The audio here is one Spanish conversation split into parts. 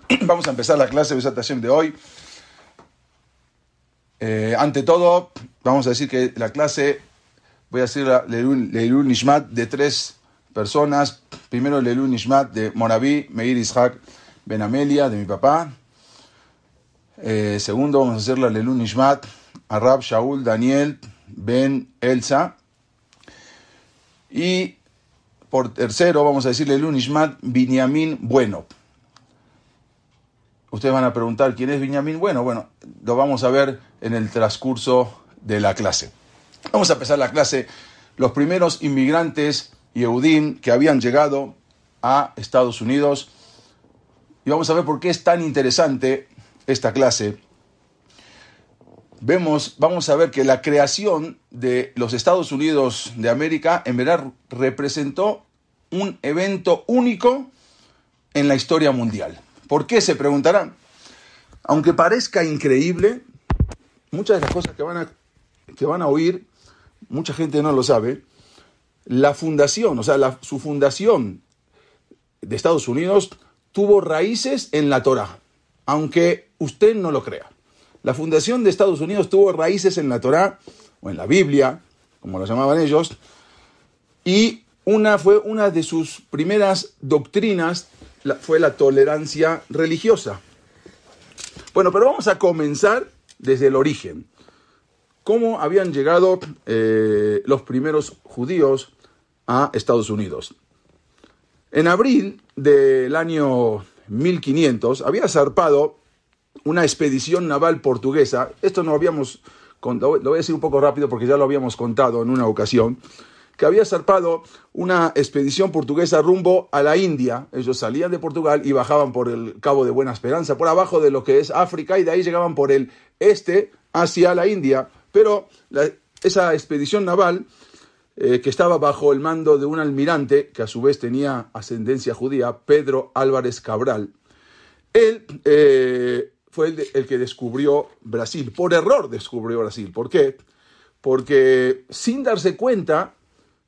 Vamos a empezar la clase de de hoy. Eh, ante todo, vamos a decir que la clase, voy a decir Leilul Nishmat de tres personas. Primero Leilul Nishmat de Moraví, Meir Ishak Ben Amelia, de mi papá. Eh, segundo, vamos a hacer la Leilul Nishmat a Rab Shaul Daniel Ben Elsa. Y por tercero, vamos a decirle Leilul Nishmat Binyamin Bueno. Ustedes van a preguntar quién es Binyamin Bueno. Bueno, lo vamos a ver en el transcurso de la clase. Vamos a empezar la clase. Los primeros inmigrantes Yehudim que habían llegado a Estados Unidos. Y vamos a ver por qué es tan interesante esta clase. Vemos, vamos a ver que la creación de los Estados Unidos de América en verdad representó un evento único en la historia mundial. ¿Por qué? Se preguntarán. Aunque parezca increíble, muchas de las cosas que van a, que van a oír, mucha gente no lo sabe, la fundación, o sea, su fundación de Estados Unidos tuvo raíces en la Torah, aunque usted no lo crea. La fundación de Estados Unidos tuvo raíces en la Torah, o en la Biblia, como lo llamaban ellos, y una fue una de sus primeras doctrinas fue la tolerancia religiosa. Bueno, pero vamos a comenzar desde el origen. ¿Cómo habían llegado eh, los primeros judíos a Estados Unidos? En abril del año 1500 había zarpado una expedición naval portuguesa. Esto no habíamos contado, lo voy a decir un poco rápido porque ya lo habíamos contado en una ocasión que había zarpado una expedición portuguesa rumbo a la India. Ellos salían de Portugal y bajaban por el Cabo de Buena Esperanza, por abajo de lo que es África, y de ahí llegaban por el este hacia la India. Pero esa expedición naval, eh, que estaba bajo el mando de un almirante, que a su vez tenía ascendencia judía, Pedro Álvarez Cabral, él eh, fue el, el que descubrió Brasil. Por error descubrió Brasil. ¿Por qué? Porque sin darse cuenta,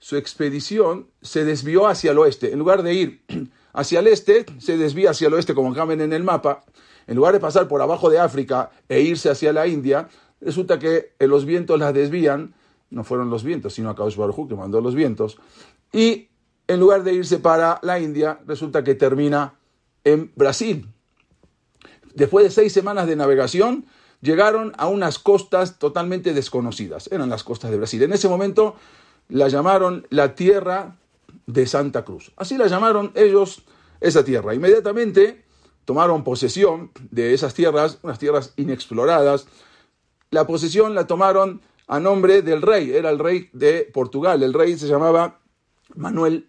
su expedición se desvió hacia el oeste. En lugar de ir hacia el este, se desvía hacia el oeste, como caben en el mapa. En lugar de pasar por abajo de África e irse hacia la India, resulta que los vientos la desvían. No fueron los vientos, sino a Kaush Baruj que mandó los vientos. Y en lugar de irse para la India, resulta que termina en Brasil. Después de seis semanas de navegación, llegaron a unas costas totalmente desconocidas. Eran las costas de Brasil. En ese momento la llamaron la tierra de Santa Cruz. Así la llamaron ellos esa tierra. Inmediatamente tomaron posesión de esas tierras, unas tierras inexploradas. La posesión la tomaron a nombre del rey, era el rey de Portugal. El rey se llamaba Manuel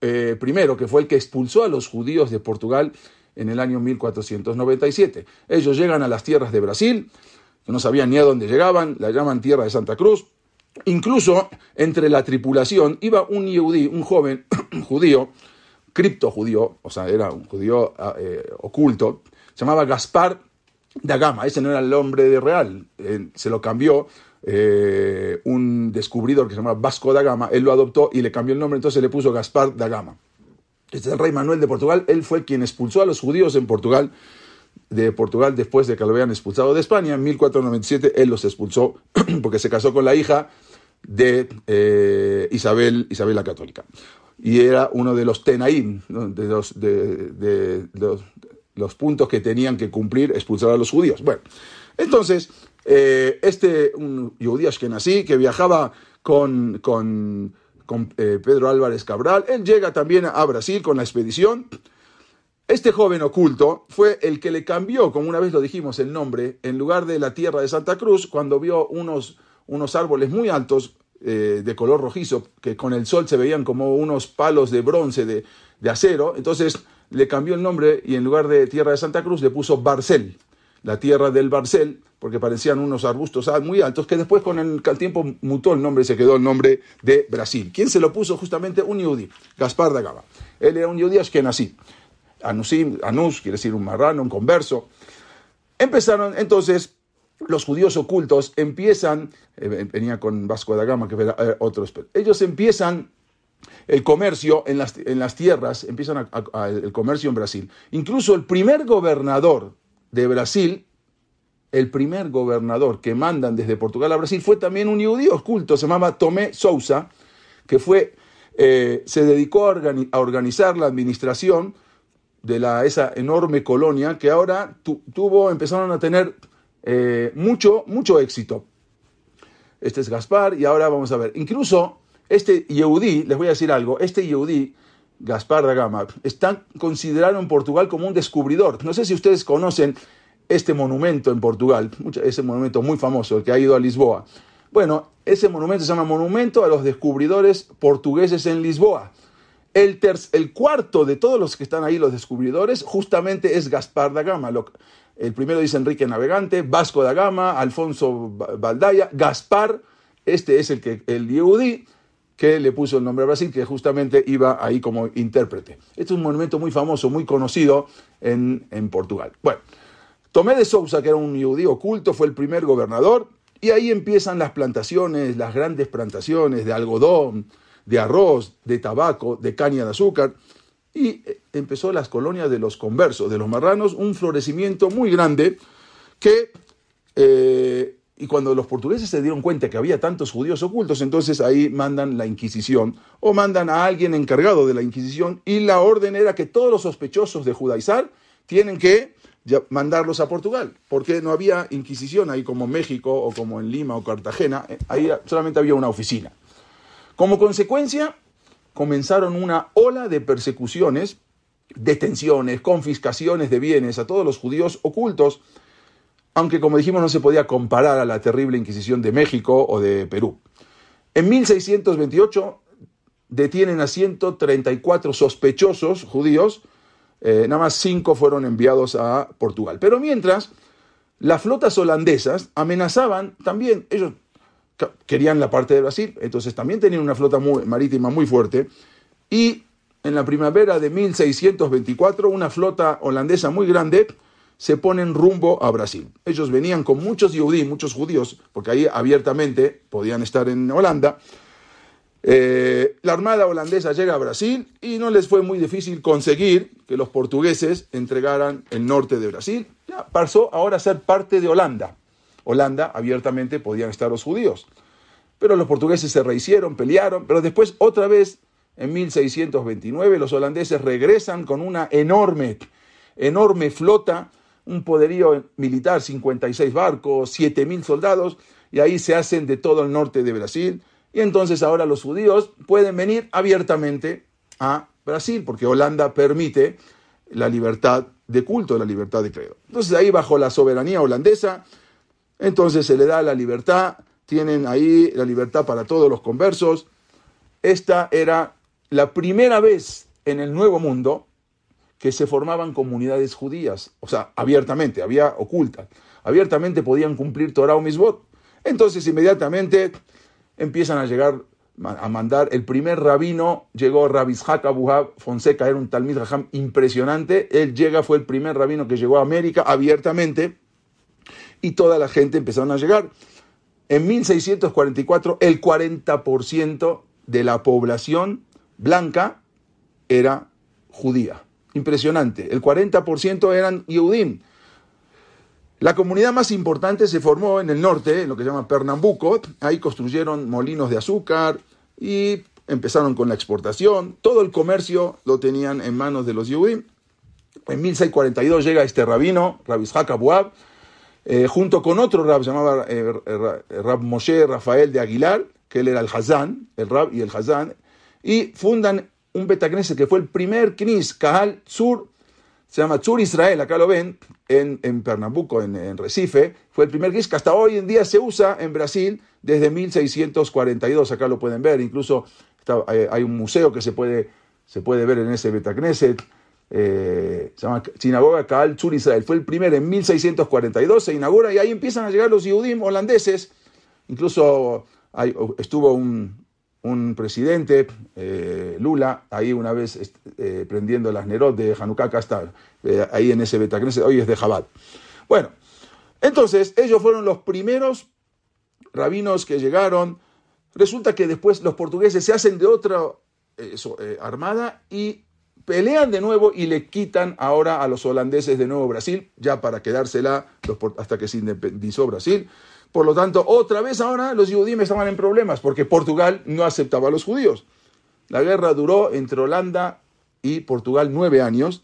eh, I, que fue el que expulsó a los judíos de Portugal en el año 1497. Ellos llegan a las tierras de Brasil, no sabían ni a dónde llegaban, la llaman tierra de Santa Cruz. Incluso entre la tripulación iba un yudí, un joven judío, cripto judío, o sea, era un judío ah, eh, oculto, se llamaba Gaspar da Gama, ese no era el nombre de real, eh, se lo cambió eh, un descubridor que se llamaba Vasco da Gama, él lo adoptó y le cambió el nombre, entonces le puso Gaspar da Gama. Este es el rey Manuel de Portugal, él fue quien expulsó a los judíos en Portugal, de Portugal después de que lo habían expulsado de España, en 1497 él los expulsó porque se casó con la hija de eh, Isabel, Isabel la Católica. Y era uno de los tenaín, de, los, de, los, puntos que tenían que cumplir expulsar a los judíos. Bueno, entonces, eh, este un que nací, que viajaba con, con, eh, Pedro Álvarez Cabral, él llega también a Brasil con la expedición. Este joven oculto fue el que le cambió, como una vez lo dijimos, el nombre, en lugar de la tierra de Santa Cruz, cuando vio unos unos árboles muy altos eh, de color rojizo, que con el sol se veían como unos palos de bronce, de, acero. Entonces le cambió el nombre y en lugar de tierra de Santa Cruz le puso Barcel, la tierra del Barcel, porque parecían unos arbustos muy altos, que después con el, tiempo mutó el nombre y se quedó el nombre de Brasil. ¿Quién se lo puso? Justamente un yudí, Gaspar da Gama. Él era un yudí nací Anusim, Anus, quiere decir un marrano, un converso. Empezaron entonces los judíos ocultos empiezan, eh, venía con Vasco da Gama, que era otro, ellos empiezan el comercio en las, en las tierras, empiezan el comercio en Brasil. Incluso el primer gobernador de Brasil, el primer gobernador que mandan desde Portugal a Brasil fue también un judío oculto, se llamaba Tomé Sousa, que fue, eh, se dedicó a, organizar la administración de la, esa enorme colonia que ahora tuvo, empezaron a tener eh, mucho, mucho éxito. Este es Gaspar y ahora vamos a ver. Incluso este Yehudí, les voy a decir algo, este Yehudí, Gaspar da Gama, está considerado en Portugal como un descubridor. No sé si ustedes conocen este monumento en Portugal, ese monumento muy famoso, el que ha ido a Lisboa. Bueno, ese monumento se llama Monumento a los Descubridores Portugueses en Lisboa. El, el cuarto de todos los que están ahí, los descubridores, justamente es Gaspar da Gama. El primero dice Enrique Navegante, Vasco da Gama, Alfonso Baldaya, Gaspar, este es el, que, el Yehudí, que le puso el nombre a Brasil, que justamente iba ahí como intérprete. Este es un monumento muy famoso, muy conocido en, Portugal. Bueno, Tomé de Sousa, que era un judío oculto, fue el primer gobernador, y ahí empiezan las plantaciones, las grandes plantaciones de algodón, de arroz, de tabaco, de caña de azúcar, y eh, empezó las colonias de los conversos, de los marranos, un florecimiento muy grande que eh, y cuando los portugueses se dieron cuenta que había tantos judíos ocultos, entonces ahí mandan la Inquisición o mandan a alguien encargado de la Inquisición y la orden era que todos los sospechosos de judaizar tienen que mandarlos a Portugal, porque no había Inquisición ahí como México o como en Lima o Cartagena, eh, ahí solamente había una oficina. Como consecuencia, comenzaron una ola de persecuciones, detenciones, confiscaciones de bienes a todos los judíos ocultos, aunque como dijimos no se podía comparar a la terrible Inquisición de México o de Perú. En 1628 detienen a 134 sospechosos judíos, eh, nada más cinco fueron enviados a Portugal. Pero mientras, las flotas holandesas amenazaban también, ellos querían la parte de Brasil, entonces también tenían una flota marítima muy fuerte, y en la primavera de 1624 una flota holandesa muy grande se ponen rumbo a Brasil. Ellos venían con muchos judíos, muchos judíos, porque ahí abiertamente podían estar en Holanda. Eh, la armada holandesa llega a Brasil y no les fue muy difícil conseguir que los portugueses entregaran el norte de Brasil. Ya pasó ahora a ser parte de Holanda. Holanda abiertamente podían estar los judíos. Pero los portugueses se rehicieron, pelearon, pero después otra vez en 1629 los holandeses regresan con una enorme, enorme flota un poderío militar, 56 barcos, 7.000 soldados, y ahí se hacen de todo el norte de Brasil. Y entonces ahora los judíos pueden venir abiertamente a Brasil, porque Holanda permite la libertad de culto, la libertad de credo. Entonces ahí bajo la soberanía holandesa, entonces se le da la libertad, tienen ahí la libertad para todos los conversos. Esta era la primera vez en el Nuevo Mundo que se formaban comunidades judías, o sea, abiertamente, había ocultas, abiertamente podían cumplir Torah o Misbot. Entonces inmediatamente empiezan a llegar, a mandar, el primer rabino llegó, Rabishak Abuhab Fonseca, era un Talmid Raham impresionante, él llega, fue el primer rabino que llegó a América abiertamente, y toda la gente empezaron a llegar. En 1644, el 40% de la población blanca era judía. Impresionante. El 40% eran Yehudim. La comunidad más importante se formó en el norte, en lo que llama Pernambuco. Ahí construyeron molinos de azúcar y empezaron con la exportación. Todo el comercio lo tenían en manos de los Yehudim. En 1642 llega este rabino, Rabishak Abuab, eh, junto con otro rab, llamaba eh, Rab Moshe Rafael de Aguilar, que él era el Hazán, el rab y el Hazán, y fundan un Betagneset que fue el primer Knis, Kahal Sur, se llama Sur Israel, acá lo ven, en, en Pernambuco, en, Recife, fue el primer Knis que hasta hoy en día se usa en Brasil desde 1642, acá lo pueden ver, incluso hay, un museo que se puede, se puede ver en ese Betagneset, eh, se llama Sinagoga Kahal Sur Israel, fue el primer en 1642, se inaugura y ahí empiezan a llegar los Yehudim holandeses, incluso estuvo un, un presidente, eh, Lula, ahí una vez eh, prendiendo las Nerot de Hanukkah, ahí en ese Betacneset, hoy es de Jabat. Bueno, entonces ellos fueron los primeros rabinos que llegaron. Resulta que después los portugueses se hacen de otro, eh, armada y pelean de nuevo y le quitan ahora a los holandeses de nuevo Brasil, ya para quedársela hasta que se independizó Brasil. Por lo tanto, otra vez ahora los judíos estaban en problemas porque Portugal no aceptaba a los judíos. La guerra duró entre Holanda y Portugal nueve años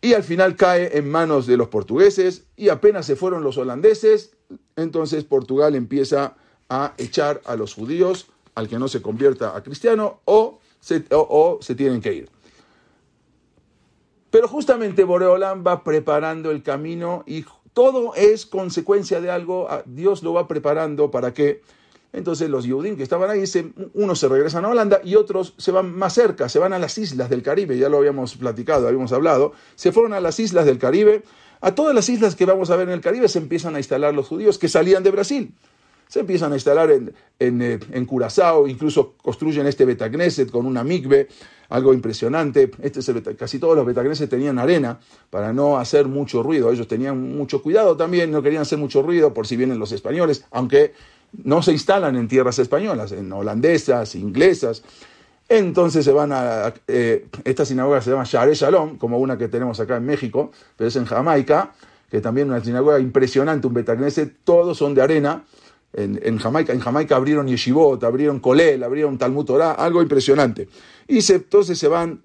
y al final cae en manos de los portugueses y apenas se fueron los holandeses, entonces Portugal empieza a echar a los judíos, al que no se convierta a cristiano, o se, o se tienen que ir. Pero justamente Boreolán va preparando el camino y todo es consecuencia de algo, Dios lo va preparando para que entonces los Yehudim que estaban ahí, unos se regresan a Holanda y otros se van más cerca, se van a las islas del Caribe, ya lo habíamos platicado, habíamos hablado, se fueron a las islas del Caribe, a todas las islas que vamos a ver en el Caribe se empiezan a instalar los judíos que salían de Brasil se empiezan a instalar en, en, eh, en Curazao, incluso construyen este Betagneset con una migbe, algo impresionante. Este casi todos los Betagneset tenían arena para no hacer mucho ruido. Ellos tenían mucho cuidado también, no querían hacer mucho ruido por si vienen los españoles, aunque no se instalan en tierras españolas, en holandesas, inglesas. Entonces se van a. Eh, esta sinagoga se llama Share Shalom, como una que tenemos acá en México, pero es en Jamaica, que también es una sinagoga impresionante, un Betagneset, todos son de arena en, Jamaica. En Jamaica abrieron Yeshivot, abrieron Colel, abrieron Talmud Torah, algo impresionante. Y se, entonces se van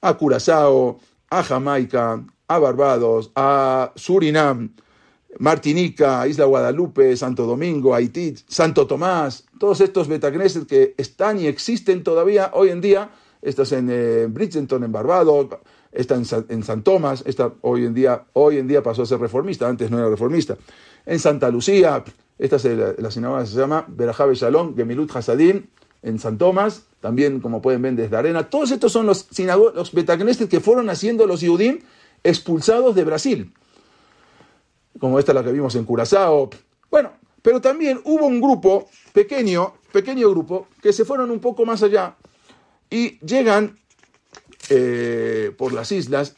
a Curazao, a Jamaica, a Barbados, a Surinam, Martinica, Isla Guadalupe, Santo Domingo, Haití, Santo Tomás, todos estos Betagneset que están y existen todavía hoy en día. Estás en eh, Bridgeton, en Barbados, está en, en San Tomás, esta hoy en día, hoy en día pasó a ser reformista, antes no era reformista. En Santa Lucía, esta es la, sinagoga se llama Berajabe Shalom, Gemilut Hasadim, en San Tomás, también como pueden ver desde Arena. Todos estos son los los que fueron haciendo los Yudim expulsados de Brasil. Como esta la que vimos en Curazao. Bueno, pero también hubo un grupo, pequeño, pequeño grupo, que se fueron un poco más allá y llegan eh, por las islas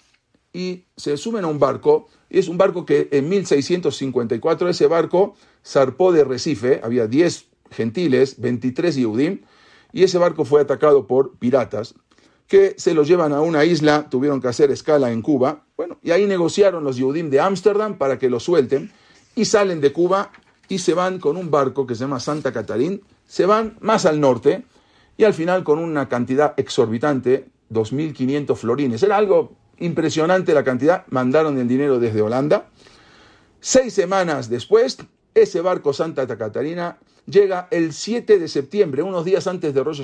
y se suben a un barco. Y es un barco que en 1654 ese barco zarpó de Recife, había 10 gentiles, 23 Yehudim, y ese barco fue atacado por piratas que se lo llevan a una isla, tuvieron que hacer escala en Cuba, bueno, y ahí negociaron los Yehudim de Ámsterdam para que lo suelten, y salen de Cuba y se van con un barco que se llama Santa Catarín, se van más al norte, y al final con una cantidad exorbitante, 2.500 florines, era algo impresionante la cantidad, mandaron el dinero desde Holanda, seis semanas después ese barco Santa Catarina llega el 7 de septiembre, unos días antes de Rosh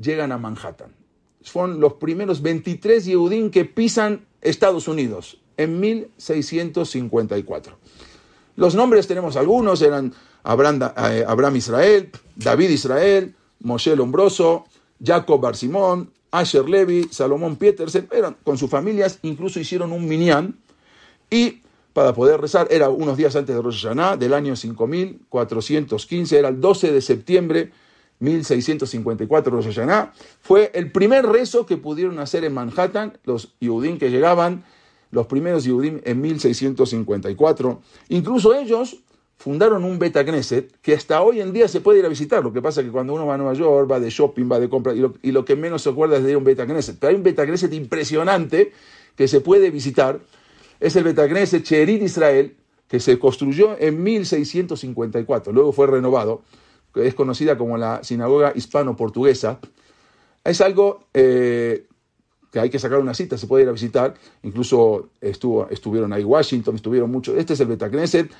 llegan a Manhattan. Son los primeros 23 Yehudim que pisan Estados Unidos en 1654. Los nombres tenemos algunos, eran Abraham, eh, Israel, David Israel, Moshe Lombroso, Jacob Barsimón, Asher Levy, Salomón Petersen, eran con sus familias, incluso hicieron un minyan y para poder rezar. Era unos días antes de Rosh Hashanah, del año 5415, era el 12 de septiembre 1654 Rosh Hashanah. Fue el primer rezo que pudieron hacer en Manhattan los Yehudim que llegaban, los primeros Yehudim en 1654. Incluso ellos fundaron un Beta Knesset que hasta hoy en día se puede ir a visitar. Lo que pasa es que cuando uno va a Nueva York, va de shopping, va de compra, y lo, que menos se acuerda es de un Beta Knesset. Pero hay un Beta Knesset impresionante que se puede visitar es el Betagneset Cherit Israel, que se construyó en 1654, luego fue renovado, que es conocida como la sinagoga hispano-portuguesa. Es algo eh, que hay que sacar una cita, se puede ir a visitar, incluso estuvo, estuvieron ahí Washington, estuvieron muchos. Este es el Betagneset,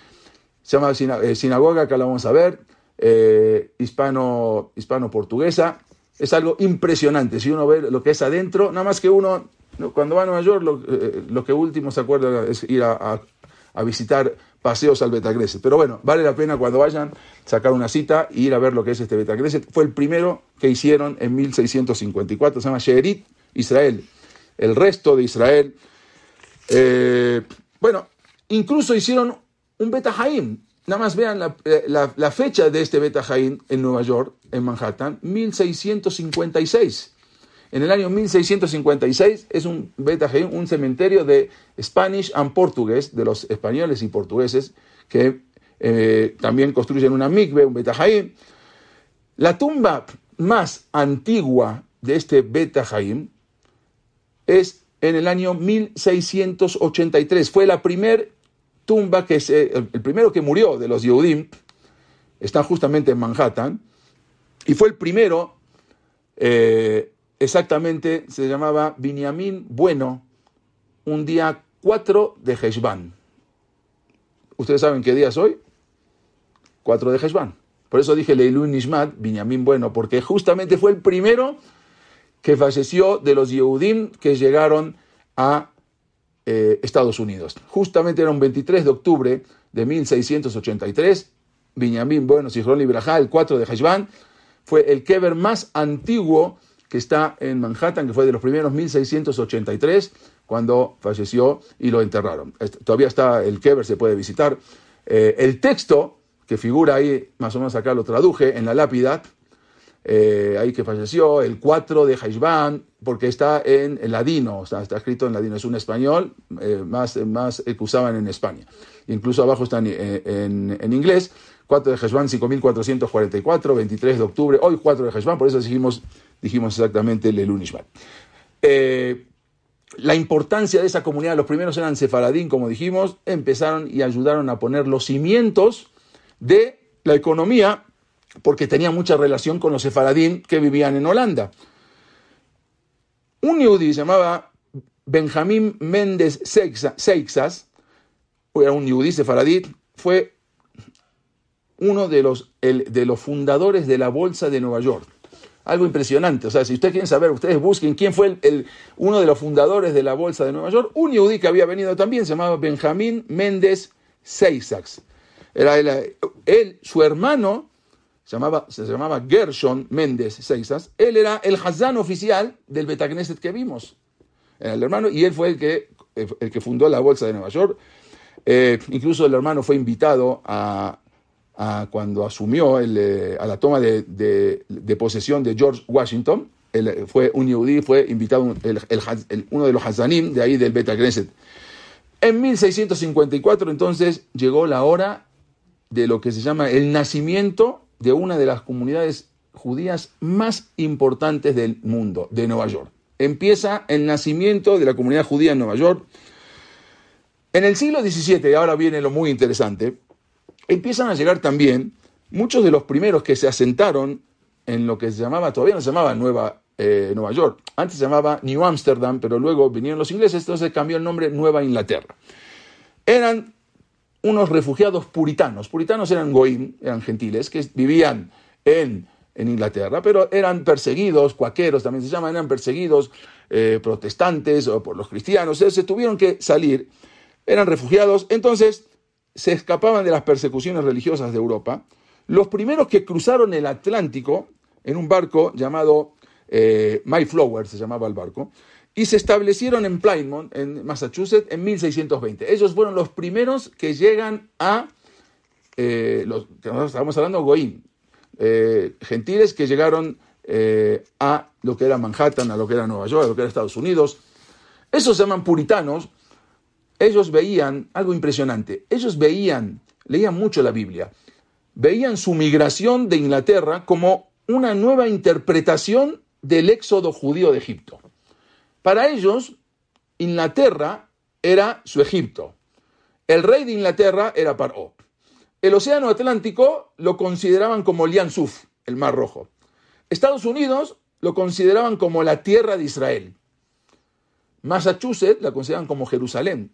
se llama eh, sinagoga, que la vamos a ver, eh, hispano, hispano-portuguesa. Es algo impresionante, si uno ve lo que es adentro, nada más que uno cuando va a Nueva York, eh, lo, que último se acuerda es ir a, visitar paseos al Betagreset. Pero bueno, vale la pena cuando vayan sacar una cita e ir a ver lo que es este Betagreset. Fue el primero que hicieron en 1654, se llama Sheerit Israel. El resto de Israel. Bueno, incluso hicieron un Betahaim. Nada más vean la, eh, fecha de este Betahaim en Nueva York, en Manhattan, 1656 en el año 1656 es un un cementerio de Spanish and Portugués, de los españoles y portugueses, que eh, también construyen una mikve, un Betajaim. La tumba más antigua de este Beta Haim es en el año 1683. Fue la primer tumba que se, el primero que murió de los Yehudim, está justamente en Manhattan, y fue el primero, eh, exactamente, se llamaba Binyamin Bueno, un día 4 de Heshvan. ¿Ustedes saben qué día es hoy? 4 de Heshvan. Por eso dije Leilun Nishmat, Binyamin Bueno, porque justamente fue el primero que falleció de los Yehudim que llegaron a eh, Estados Unidos. Justamente era un 23 de octubre de 1683. Binyamin Bueno, Sijrón Libraja, el 4 de Heshvan, fue el kever más antiguo que está en Manhattan, que fue de los primeros 1683, cuando falleció y lo enterraron. Todavía está el kever, se puede visitar. Eh, el texto que figura ahí, más o menos acá lo traduje, en la lápida, eh, ahí que falleció, el 4 de Haishban, porque está en, ladino, sea, está escrito en ladino, es un español eh, más, más que usaban en España. Incluso abajo está en, en, inglés, 4 de Haishban, 5444, 23 de octubre, hoy 4 de Haishban, por eso dijimos, dijimos exactamente el Unishman. Eh, la importancia de esa comunidad, los primeros eran sefaradín, como dijimos, empezaron y ayudaron a poner los cimientos de la economía porque tenía mucha relación con los sefaradín que vivían en Holanda. Un yudí se llamaba Benjamín Méndez Seixas, era un yudí sefaradí, fue uno de los, de los fundadores de la Bolsa de Nueva York. Algo impresionante. O sea, si ustedes quieren saber, ustedes busquen quién fue el, uno de los fundadores de la Bolsa de Nueva York. Un yudí que había venido también se llamaba Benjamín Méndez Seixas. Era él, su hermano se llamaba, se llamaba Gershon Méndez Seixas, él era el Hazán oficial del Betagneset que vimos. Era el hermano, y él fue el que, el que fundó la Bolsa de Nueva York. Eh, incluso el hermano fue invitado a, cuando asumió eh, a la toma de, posesión de George Washington. Él fue un yudí, fue invitado uno de los Hazanim de ahí del Betagneset. En 1654 entonces llegó la hora de lo que se llama el nacimiento de una de las comunidades judías más importantes del mundo, de Nueva York. Empieza el nacimiento de la comunidad judía en Nueva York. En el siglo XVII, y ahora viene lo muy interesante, empiezan a llegar también muchos de los primeros que se asentaron en lo que se llamaba, todavía no se llamaba Nueva, eh, Nueva York, antes se llamaba New Amsterdam, pero luego vinieron los ingleses, entonces cambió el nombre Nueva Inglaterra. Eran unos refugiados puritanos. Puritanos eran goim, eran gentiles, que vivían en, en Inglaterra, pero eran perseguidos, cuaqueros también se llaman, eran perseguidos eh, protestantes o por los cristianos, se tuvieron que salir, eran refugiados, entonces se escapaban de las persecuciones religiosas de Europa. Los primeros que cruzaron el Atlántico en un barco llamado eh, Mayflower, se llamaba el barco, y se establecieron en Plymouth, en Massachusetts, en 1620. Ellos fueron los primeros que llegan a, eh, los, estamos hablando de Goín, eh, gentiles que llegaron eh, a lo que era Manhattan, a lo que era Nueva York, a lo que era Estados Unidos. Esos se llaman puritanos. Ellos veían algo impresionante. Ellos veían, leían mucho la Biblia, veían su migración de Inglaterra como una nueva interpretación del éxodo judío de Egipto. Para ellos, Inglaterra era su Egipto. El rey de Inglaterra era Paró. El Océano Atlántico lo consideraban como Suf, el Mar Rojo. Estados Unidos lo consideraban como la tierra de Israel. Massachusetts la consideraban como Jerusalén.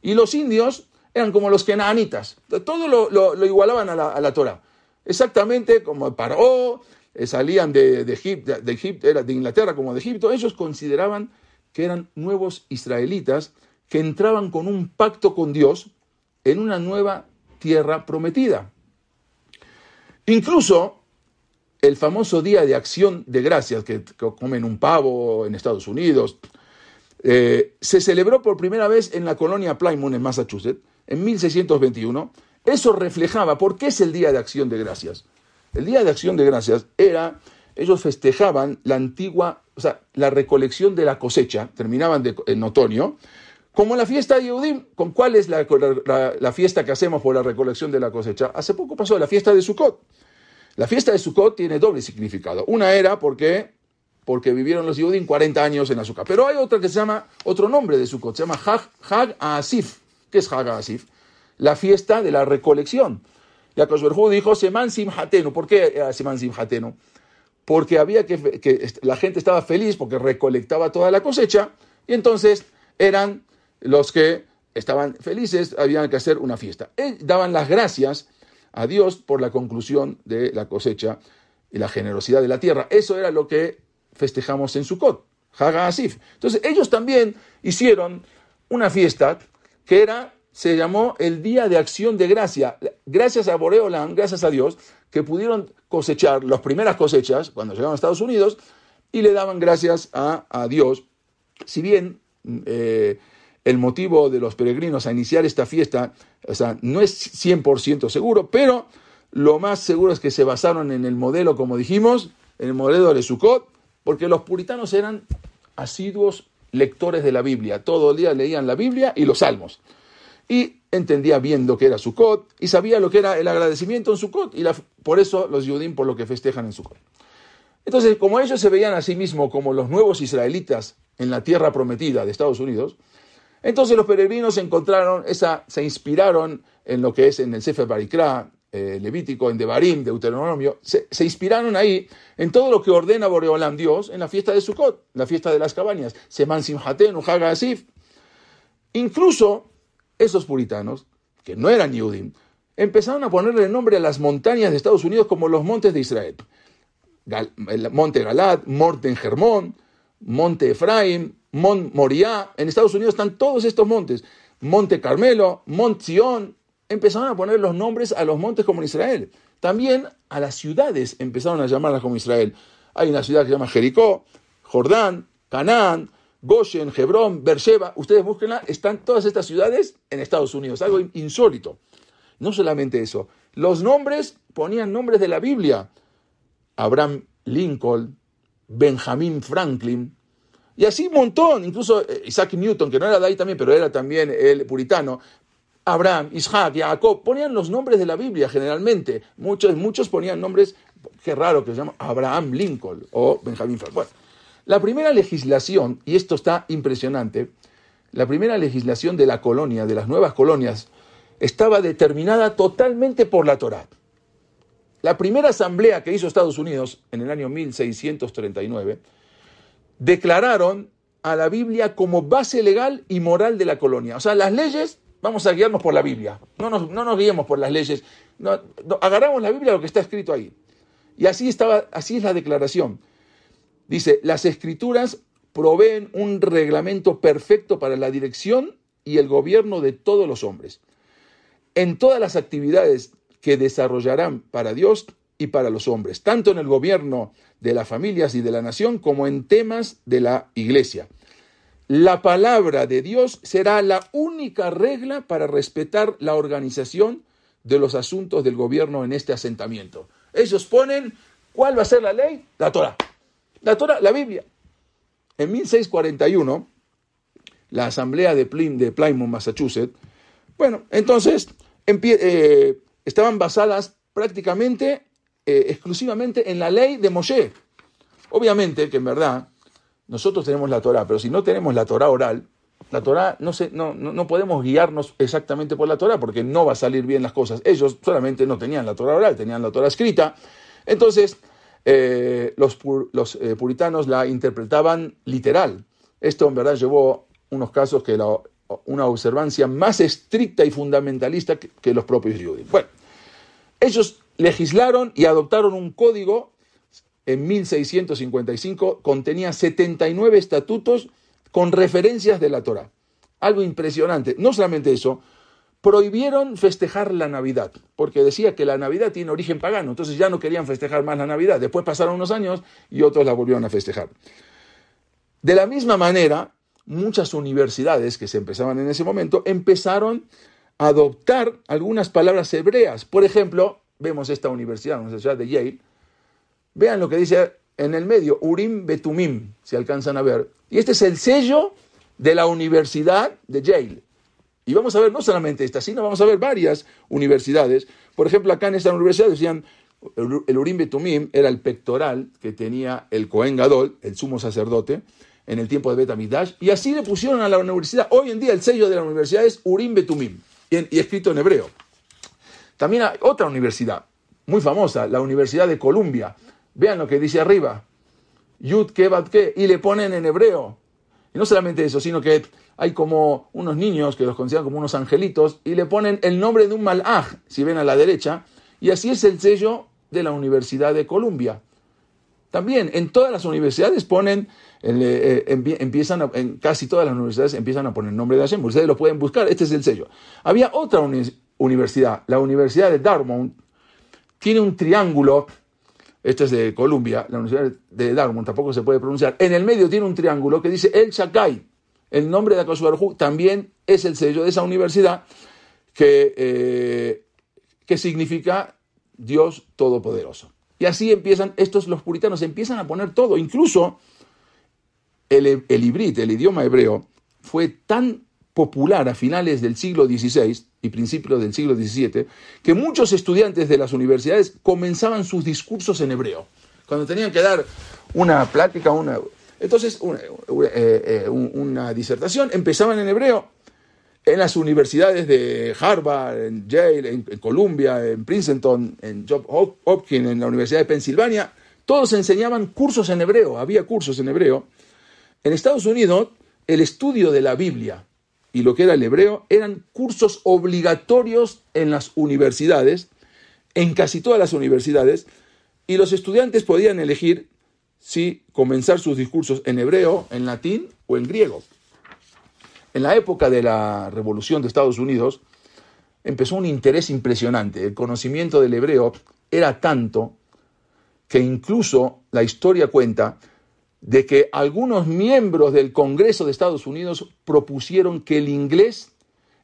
Y los indios eran como los kenanitas. Todo lo, igualaban a la, Torah. Exactamente como Paró, eh, salían de, de, era de Inglaterra como de Egipto. Ellos consideraban que eran nuevos israelitas que entraban con un pacto con Dios en una nueva tierra prometida. Incluso el famoso Día de Acción de Gracias, que, comen un pavo en Estados Unidos, eh, se celebró por primera vez en la colonia Plymouth, en Massachusetts, en 1621. Eso reflejaba, ¿por qué es el Día de Acción de Gracias? El Día de Acción de Gracias era, ellos festejaban la antigua o sea, la recolección de la cosecha, terminaban en otoño, como la fiesta de Yehudim. ¿Con cuál es la, fiesta que hacemos por la recolección de la cosecha? Hace poco pasó la fiesta de Sukkot. La fiesta de Sukkot tiene doble significado. Una era porque, porque vivieron los Yehudim 40 años en azúcar. Pero hay otra que se llama, otro nombre de Sukkot, se llama Hag, Hag Asif. ¿Qué es Hag Asif? La fiesta de la recolección. Yaakov Berjú dijo, Seman Simhatenu. ¿Por qué Seman Simhatenu? Porque había que, la gente estaba feliz porque recolectaba toda la cosecha y entonces eran los que estaban felices, habían que hacer una fiesta. daban las gracias a Dios por la conclusión de la cosecha y la generosidad de la tierra. Eso era lo que festejamos en Sukkot, Haga Asif. Entonces ellos también hicieron una fiesta que era, se llamó el Día de Acción de Gracia. Gracias a Boreolam, gracias a Dios, que pudieron cosechar las primeras cosechas cuando llegaron a Estados Unidos y le daban gracias a, Dios. Si bien eh, el motivo de los peregrinos a iniciar esta fiesta, no es 100% seguro, pero lo más seguro es que se basaron en el modelo, como dijimos, en el modelo de Sukkot, porque los puritanos eran asiduos lectores de la Biblia. Todo el día leían la Biblia y los salmos. Y entendía bien lo que era Sukkot y sabía lo que era el agradecimiento en Sukkot. Y por eso los judíos por lo que festejan en Sukkot. Entonces, como ellos se veían a sí mismos como los nuevos israelitas en la tierra prometida de Estados Unidos, entonces los peregrinos encontraron esa, se inspiraron en lo que es en el Sefer Barikra, eh, Levítico, en Devarim, Deuteronomio, se, inspiraron ahí en todo lo que ordena Boreolam Dios en la fiesta de Sukkot, la fiesta de las cabañas, Seman Simhaten, Haga Asif. Incluso esos puritanos, que no eran Yudim, empezaron a ponerle nombre a las montañas de Estados Unidos como los montes de Israel. el monte Galat, Monte Germón, Monte Efraín, Mont Moriah, en Estados Unidos están todos estos montes, Monte Carmelo, Mont Zion, empezaron a poner los nombres a los montes como en Israel. También a las ciudades empezaron a llamarlas como Israel. Hay una ciudad que se llama Jericó, Jordán, Canaán, Goshen, Hebrón, Beersheba, ustedes búsquenla, están todas estas ciudades en Estados Unidos, algo insólito. No solamente eso, los nombres ponían nombres de la Biblia. Abraham Lincoln, Benjamin Franklin, y así un montón, incluso eh, Isaac Newton, que no era de ahí también, pero era también el puritano, Abraham, Isaac, Jacob, ponían los nombres de la Biblia generalmente. Muchos, muchos ponían nombres, qué raro que se llama Abraham Lincoln o Benjamin Franklin. Bueno, la primera legislación, y esto está impresionante, la primera legislación de la colonia, de las nuevas colonias, estaba determinada totalmente por la Torá. La primera asamblea que hizo Estados Unidos en el año 1639 declararon a la Biblia como base legal y moral de la colonia. O sea, las leyes, vamos a guiarnos por la Biblia, no nos, no nos guiemos por las leyes, agarramos la Biblia lo que está escrito ahí. Y así, estaba, así es la declaración. Dice, las escrituras proveen un reglamento perfecto para la dirección y el gobierno de todos los hombres. En todas las actividades que desarrollarán para Dios y para los hombres, tanto en el gobierno de las familias y de la nación como en temas de la iglesia. La palabra de Dios será la única regla para respetar la organización de los asuntos del gobierno en este asentamiento. Ellos ponen, ¿cuál va a ser la ley? La Torah. La Torah, la Biblia. En 1641, la asamblea de, de Plymouth, Massachusetts, bueno, entonces eh, estaban basadas prácticamente eh, exclusivamente en la ley de Moshe. Obviamente que en verdad nosotros tenemos la Torah, pero si no tenemos la Torah oral, la Torah no, no, no, podemos guiarnos exactamente por la Torah porque no va a salir bien las cosas. Ellos solamente no tenían la Torah oral, tenían la Torah escrita. Entonces, eh, los, eh, puritanos la interpretaban literal. Esto en verdad llevó unos casos que la, una observancia más estricta y fundamentalista que, que los propios judíos. Bueno, ellos legislaron y adoptaron un código en 1655, contenía 79 estatutos con referencias de la Torah. Algo impresionante. No solamente eso, prohibieron festejar la Navidad, porque decía que la Navidad tiene origen pagano, entonces ya no querían festejar más la Navidad. Después pasaron unos años y otros la volvieron a festejar. De la misma manera, muchas universidades que se empezaban en ese momento empezaron a adoptar algunas palabras hebreas. Por ejemplo, vemos esta universidad, la Universidad de Yale, vean lo que dice en el medio, Urim Betumim, si alcanzan a ver. Y este es el sello de la Universidad de Yale. Y vamos a ver no solamente esta, sino vamos a ver varias universidades. Por ejemplo, acá en esta universidad decían El Urim Betumim era el pectoral que tenía el Cohen Gadol, el sumo sacerdote, en el tiempo de Bet y así le pusieron a la universidad. Hoy en día el sello de la universidad es Urim Betumim, y, escrito en hebreo. También hay otra universidad, muy famosa, la Universidad de Columbia. Vean lo que dice arriba, Yud Ke Ke, y le ponen en hebreo. Y no solamente eso, sino que hay como unos niños que los consideran como unos angelitos y le ponen el nombre de un malaj, si ven a la derecha, y así es el sello de la Universidad de Columbia. También en todas las universidades ponen, eh, eh, empiezan, en casi todas las universidades empiezan a poner el nombre de Hashem. Ustedes lo pueden buscar, este es el sello. Había otra universidad, la Universidad de Dartmouth, tiene un triángulo, este es de Columbia, la Universidad de Dartmouth tampoco se puede pronunciar, en el medio tiene un triángulo que dice El Shakai. El nombre de Akash también es el sello de esa universidad que, eh, que significa Dios Todopoderoso. Y así empiezan, estos los puritanos empiezan a poner todo, incluso el, el el idioma hebreo, fue tan popular a finales del siglo XVI y principios del siglo XVII que muchos estudiantes de las universidades comenzaban sus discursos en hebreo. Cuando tenían que dar una plática, una, entonces una, eh, eh, una disertación, empezaban en hebreo en las universidades de Harvard, en Yale, en, Columbia, en Princeton, en Johns Hopkins, en la Universidad de Pensilvania, todos enseñaban cursos en hebreo, había cursos en hebreo. En Estados Unidos, el estudio de la Biblia y lo que era el hebreo eran cursos obligatorios en las universidades, en casi todas las universidades, y los estudiantes podían elegir si comenzar sus discursos en hebreo, en latín o en griego. En la época de la Revolución de Estados Unidos empezó un interés impresionante. El conocimiento del hebreo era tanto que incluso la historia cuenta de que algunos miembros del Congreso de Estados Unidos propusieron que el inglés